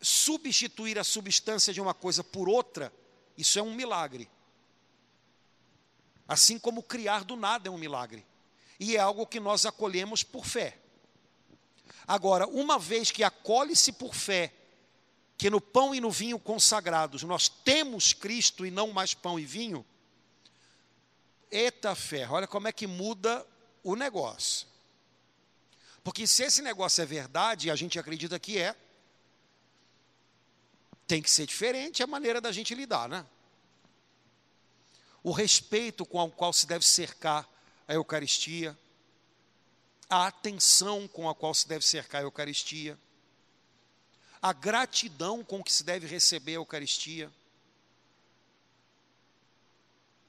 substituir a substância de uma coisa por outra, isso é um milagre. Assim como criar do nada é um milagre. E é algo que nós acolhemos por fé. Agora, uma vez que acolhe-se por fé, que no pão e no vinho consagrados nós temos Cristo e não mais pão e vinho, eita fé, olha como é que muda o negócio. Porque se esse negócio é verdade, e a gente acredita que é, tem que ser diferente a maneira da gente lidar, né? O respeito com o qual se deve cercar a Eucaristia, a atenção com a qual se deve cercar a Eucaristia, a gratidão com que se deve receber a Eucaristia.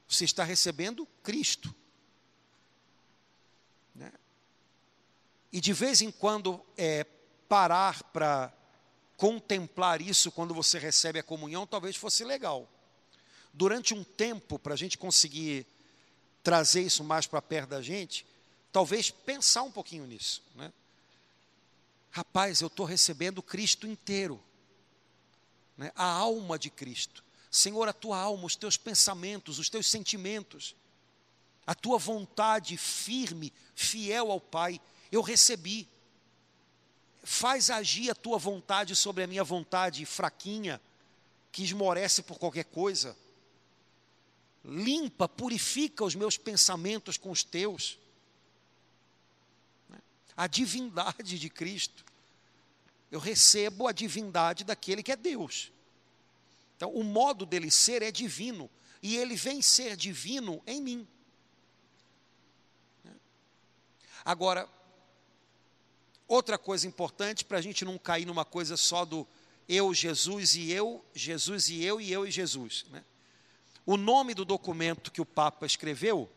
Você está recebendo Cristo. Né? E de vez em quando é, parar para contemplar isso quando você recebe a comunhão talvez fosse legal. Durante um tempo, para a gente conseguir trazer isso mais para perto da gente, talvez pensar um pouquinho nisso. Né? Rapaz, eu estou recebendo Cristo inteiro, né? a alma de Cristo. Senhor, a tua alma, os teus pensamentos, os teus sentimentos, a tua vontade firme, fiel ao Pai, eu recebi faz agir a tua vontade sobre a minha vontade fraquinha, que esmorece por qualquer coisa. Limpa, purifica os meus pensamentos com os teus. A divindade de Cristo. Eu recebo a divindade daquele que é Deus. Então, o modo dele ser é divino. E ele vem ser divino em mim. Agora, Outra coisa importante para a gente não cair numa coisa só do eu, Jesus e eu, Jesus e eu e eu e Jesus. Né? O nome do documento que o Papa escreveu,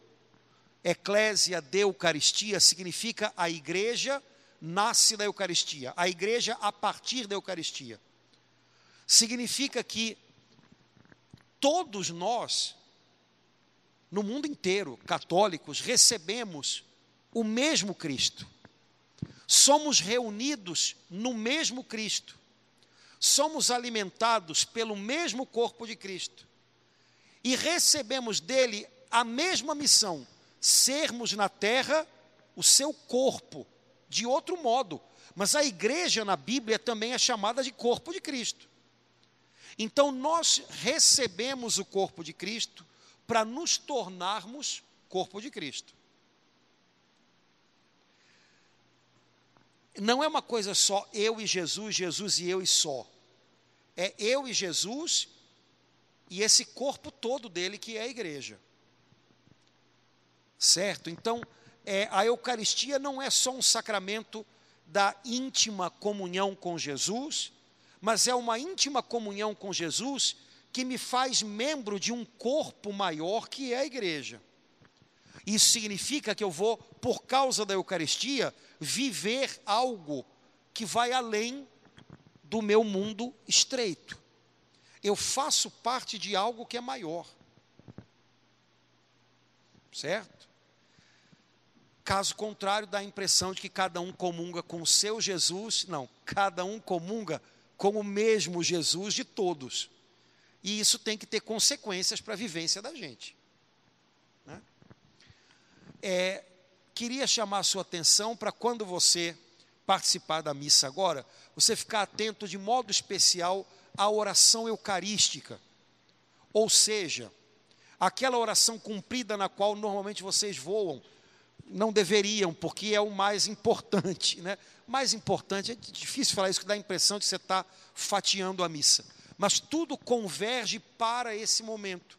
Eclésia de Eucaristia, significa a igreja nasce da Eucaristia, a igreja a partir da Eucaristia. Significa que todos nós, no mundo inteiro, católicos, recebemos o mesmo Cristo. Somos reunidos no mesmo Cristo. Somos alimentados pelo mesmo corpo de Cristo. E recebemos dele a mesma missão: sermos na terra o seu corpo, de outro modo. Mas a igreja na Bíblia também é chamada de corpo de Cristo. Então nós recebemos o corpo de Cristo para nos tornarmos corpo de Cristo. Não é uma coisa só eu e Jesus, Jesus e eu e só. É eu e Jesus e esse corpo todo dele que é a igreja. Certo? Então, é, a Eucaristia não é só um sacramento da íntima comunhão com Jesus, mas é uma íntima comunhão com Jesus que me faz membro de um corpo maior que é a igreja. Isso significa que eu vou, por causa da Eucaristia, viver algo que vai além do meu mundo estreito. Eu faço parte de algo que é maior. Certo? Caso contrário, dá a impressão de que cada um comunga com o seu Jesus. Não, cada um comunga com o mesmo Jesus de todos. E isso tem que ter consequências para a vivência da gente. Né? É, queria chamar a sua atenção para quando você participar da missa agora, você ficar atento de modo especial à oração eucarística. Ou seja, aquela oração cumprida na qual normalmente vocês voam não deveriam, porque é o mais importante. Né? Mais importante, é difícil falar isso, que dá a impressão de que você está fatiando a missa. Mas tudo converge para esse momento.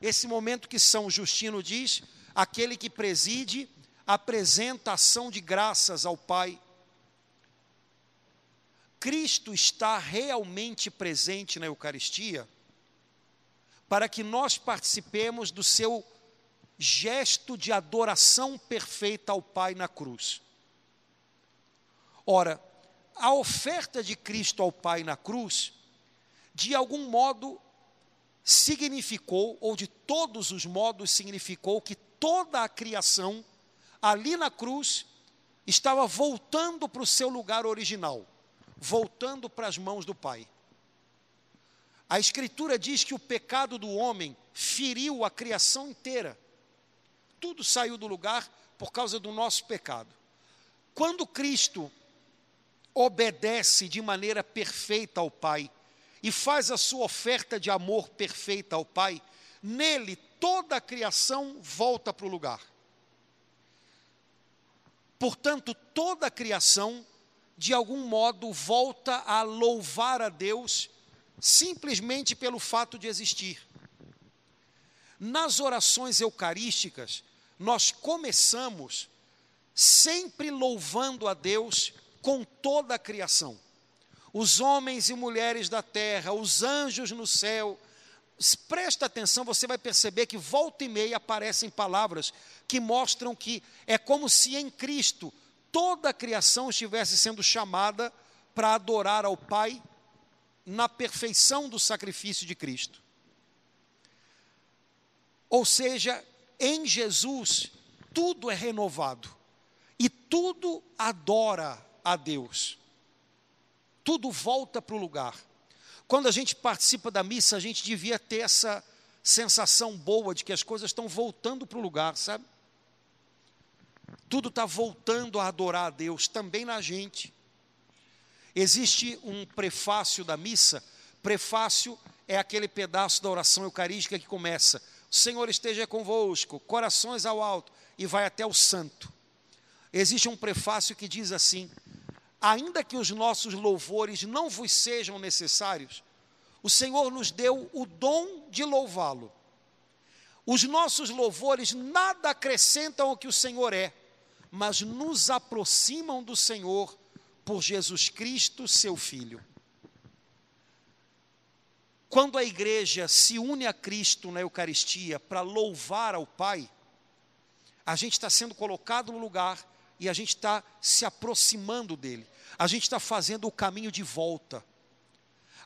Esse momento que São Justino diz, aquele que preside apresenta ação de graças ao Pai. Cristo está realmente presente na Eucaristia para que nós participemos do seu gesto de adoração perfeita ao Pai na cruz. Ora, a oferta de Cristo ao Pai na cruz, de algum modo, significou, ou de todos os modos significou, que toda a criação, ali na cruz, estava voltando para o seu lugar original, voltando para as mãos do Pai. A Escritura diz que o pecado do homem feriu a criação inteira tudo saiu do lugar por causa do nosso pecado. Quando Cristo obedece de maneira perfeita ao Pai e faz a sua oferta de amor perfeita ao Pai, nele toda a criação volta para o lugar. Portanto, toda a criação, de algum modo, volta a louvar a Deus simplesmente pelo fato de existir. Nas orações eucarísticas, nós começamos sempre louvando a Deus com toda a criação. Os homens e mulheres da terra, os anjos no céu. Presta atenção, você vai perceber que volta e meia aparecem palavras que mostram que é como se em Cristo toda a criação estivesse sendo chamada para adorar ao Pai na perfeição do sacrifício de Cristo. Ou seja, em Jesus, tudo é renovado e tudo adora a Deus. Tudo volta para o lugar. Quando a gente participa da missa, a gente devia ter essa sensação boa de que as coisas estão voltando para o lugar, sabe? Tudo está voltando a adorar a Deus, também na gente. Existe um prefácio da missa, prefácio é aquele pedaço da oração eucarística que começa: o Senhor esteja convosco, corações ao alto, e vai até o santo. Existe um prefácio que diz assim: ainda que os nossos louvores não vos sejam necessários, o Senhor nos deu o dom de louvá-lo. Os nossos louvores nada acrescentam ao que o Senhor é, mas nos aproximam do Senhor por Jesus Cristo, seu Filho. Quando a igreja se une a Cristo na Eucaristia para louvar ao Pai, a gente está sendo colocado no lugar e a gente está se aproximando dele, a gente está fazendo o caminho de volta.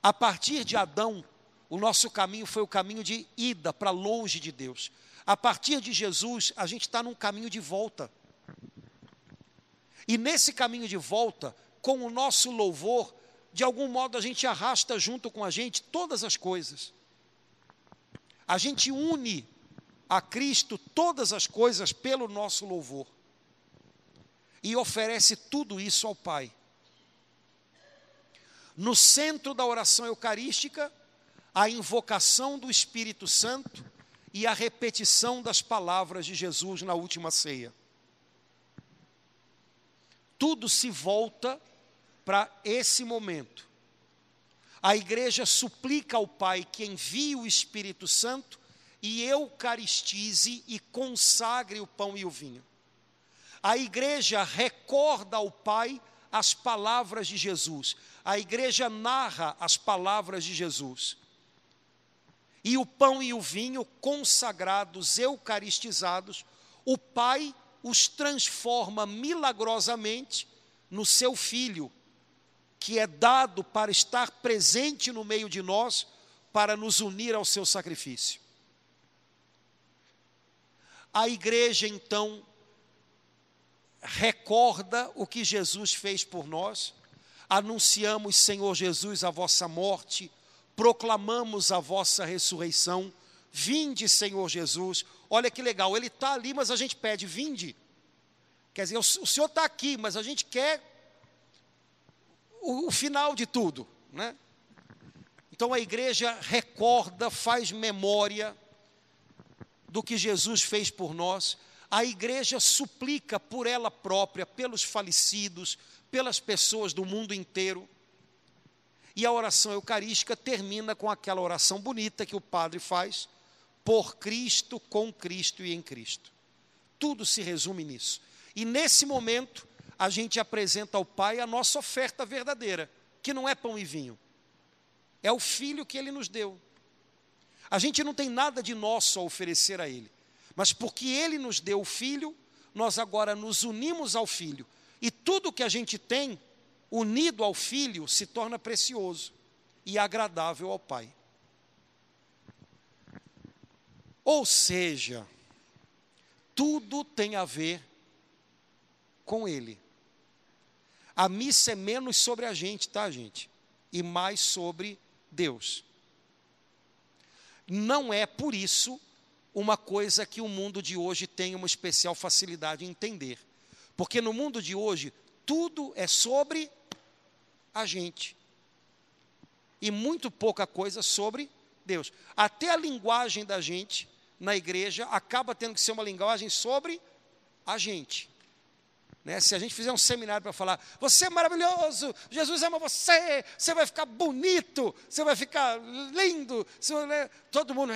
A partir de Adão, o nosso caminho foi o caminho de ida para longe de Deus. A partir de Jesus, a gente está num caminho de volta. E nesse caminho de volta, com o nosso louvor, de algum modo a gente arrasta junto com a gente todas as coisas. A gente une a Cristo todas as coisas pelo nosso louvor. E oferece tudo isso ao Pai. No centro da oração eucarística, a invocação do Espírito Santo e a repetição das palavras de Jesus na última ceia. Tudo se volta para esse momento. A igreja suplica ao Pai que envie o Espírito Santo e eucaristize e consagre o pão e o vinho. A igreja recorda ao Pai as palavras de Jesus. A igreja narra as palavras de Jesus e o pão e o vinho consagrados, eucaristizados, o Pai os transforma milagrosamente no seu Filho, que é dado para estar presente no meio de nós, para nos unir ao seu sacrifício. A igreja, então, recorda o que Jesus fez por nós, anunciamos, Senhor Jesus, a vossa morte, proclamamos a vossa ressurreição. Vinde, Senhor Jesus. Olha que legal, ele está ali, mas a gente pede, vinde. Quer dizer, o, Senhor está aqui, mas a gente quer o, o final de tudo, né? Então a igreja recorda, faz memória do que Jesus fez por nós. A igreja suplica por ela própria, pelos falecidos, pelas pessoas do mundo inteiro. E a oração eucarística termina com aquela oração bonita que o padre faz, por Cristo, com Cristo e em Cristo. Tudo se resume nisso. E nesse momento, a gente apresenta ao Pai a nossa oferta verdadeira, que não é pão e vinho, é o Filho que Ele nos deu. A gente não tem nada de nosso a oferecer a Ele, mas porque Ele nos deu o Filho, nós agora nos unimos ao Filho, e tudo que a gente tem unido ao filho, se torna precioso e agradável ao pai. Ou seja, tudo tem a ver com ele. A missa é menos sobre a gente, tá, gente? E mais sobre Deus. Não é por isso uma coisa que o mundo de hoje tem uma especial facilidade em entender. Porque no mundo de hoje, tudo é sobre a gente. E muito pouca coisa sobre Deus. Até a linguagem da gente na igreja acaba tendo que ser uma linguagem sobre a gente. Né? Se a gente fizer um seminário para falar, você é maravilhoso, Jesus ama você, você vai ficar bonito, você vai ficar lindo, né? todo mundo.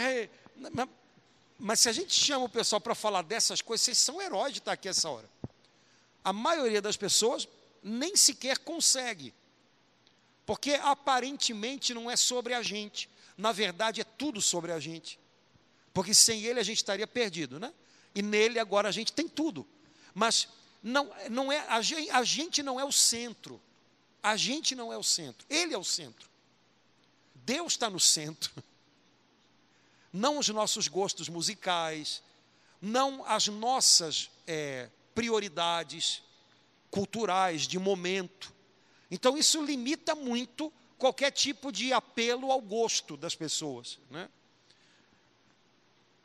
Mas se a gente chama o pessoal para falar dessas coisas, vocês são heróis de estar aqui essa hora. A maioria das pessoas nem sequer consegue. Porque aparentemente não é sobre a gente, na verdade é tudo sobre a gente. Porque sem ele a gente estaria perdido, né? E nele agora a gente tem tudo. Mas não, não é a gente, a gente não é o centro. A gente não é o centro. Ele é o centro. Deus está no centro. <laughs> Não os nossos gostos musicais, não as nossas é, prioridades culturais de momento. Então isso limita muito qualquer tipo de apelo ao gosto das pessoas. Né?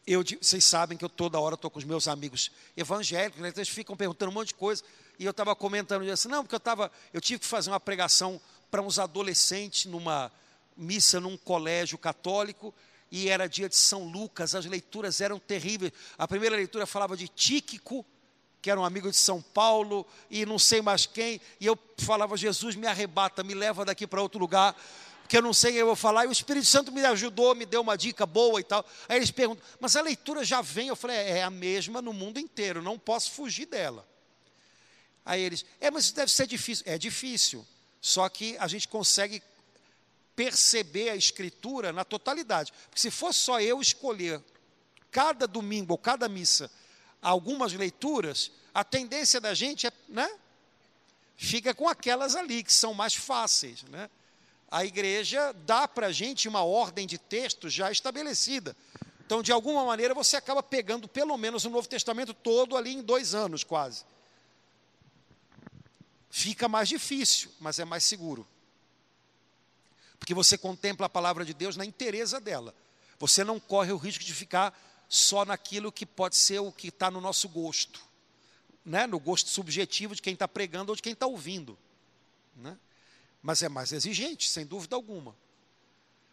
Eu, vocês sabem que eu toda hora estou com os meus amigos evangélicos, né? eles ficam perguntando um monte de coisa, e eu estava comentando disse, não, porque eu estava, eu tive que fazer uma pregação para uns adolescentes numa missa num colégio católico, e era dia de São Lucas, as leituras eram terríveis. A primeira leitura falava de Tíquico, que era um amigo de São Paulo, e não sei mais quem, e eu falava, Jesus, me arrebata, me leva daqui para outro lugar, porque eu não sei eu vou falar, e o Espírito Santo me ajudou, me deu uma dica boa e tal. Aí eles perguntam, mas a leitura já vem? Eu falei, é, é a mesma no mundo inteiro, não posso fugir dela. Aí eles, é, mas isso deve ser difícil. É difícil, só que a gente consegue perceber a Escritura na totalidade. Porque se fosse só eu escolher cada domingo ou cada missa algumas leituras, a tendência da gente é né? Fica com aquelas ali que são mais fáceis, né? A igreja dá para a gente uma ordem de texto já estabelecida. Então, de alguma maneira, você acaba pegando pelo menos o Novo Testamento todo ali em dois anos, quase. Fica mais difícil, mas é mais seguro. Porque você contempla a palavra de Deus na inteireza dela. Você não corre o risco de ficar só naquilo que pode ser o que está no nosso gosto, né? no gosto subjetivo de quem está pregando ou de quem está ouvindo. Né? Mas é mais exigente, sem dúvida alguma.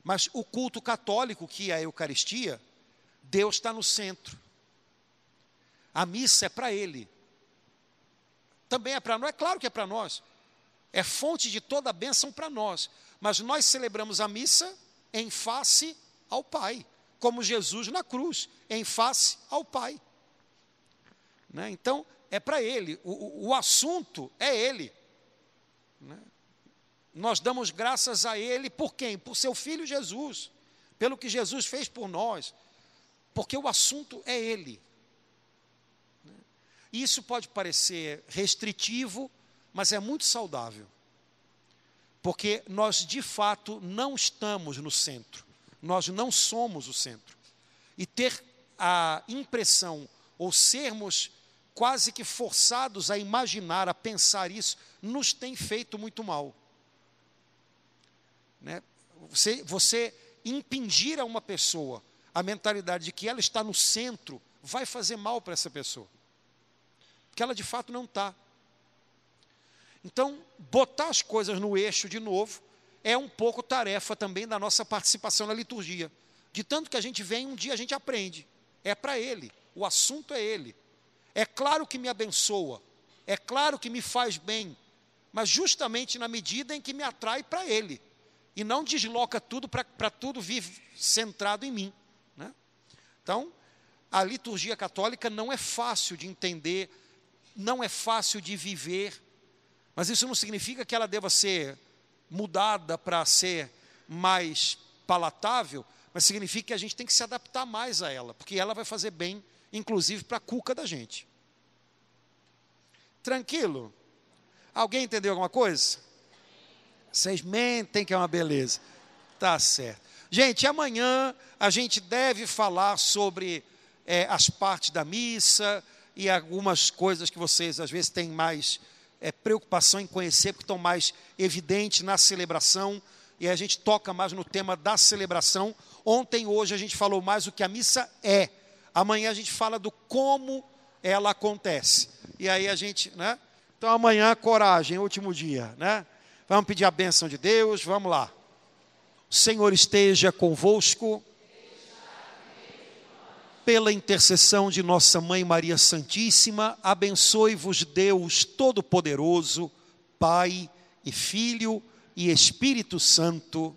Mas o culto católico, que é a Eucaristia, Deus está no centro. A missa é para Ele. Também é para nós, é claro que é para nós. É fonte de toda a bênção para nós. Mas nós celebramos a missa em face ao Pai, como Jesus na cruz, em face ao Pai. Né? Então, é para Ele, o, o, assunto é Ele. Né? Nós damos graças a Ele por quem? Por seu Filho Jesus, pelo que Jesus fez por nós, porque o assunto é Ele. Isso pode parecer restritivo, mas é muito saudável, porque nós de fato não estamos no centro, nós não somos o centro. E ter a impressão, ou sermos quase que forçados a imaginar, a pensar isso, nos tem feito muito mal. Né? Você, você impingir a uma pessoa a mentalidade de que ela está no centro vai fazer mal para essa pessoa. Porque ela de fato não está. Então, botar as coisas no eixo de novo é um pouco tarefa também da nossa participação na liturgia. De tanto que a gente vem, um dia a gente aprende. É para Ele, o assunto é Ele. É claro que me abençoa, é claro que me faz bem, mas justamente na medida em que me atrai para Ele e não desloca tudo para tudo vir centrado em mim. Né? Então, a liturgia católica não é fácil de entender, não é fácil de viver, mas isso não significa que ela deva ser mudada para ser mais palatável, mas significa que a gente tem que se adaptar mais a ela, porque ela vai fazer bem, inclusive para a cuca da gente. Tranquilo? Alguém entendeu alguma coisa? Vocês mentem que é uma beleza. Tá certo. Gente, amanhã a gente deve falar sobre é, as partes da missa e algumas coisas que vocês às vezes têm mais é, preocupação em conhecer, porque estão mais evidentes na celebração. E a gente toca mais no tema da celebração. Ontem, hoje, a gente falou mais o que a missa é. Amanhã a gente fala do como ela acontece. E aí a gente, né? Então amanhã, coragem, último dia, né? Vamos pedir a bênção de Deus, vamos lá. O Senhor esteja convosco. Pela intercessão de nossa Mãe Maria Santíssima, abençoe-vos Deus Todo-Poderoso, Pai e Filho e Espírito Santo.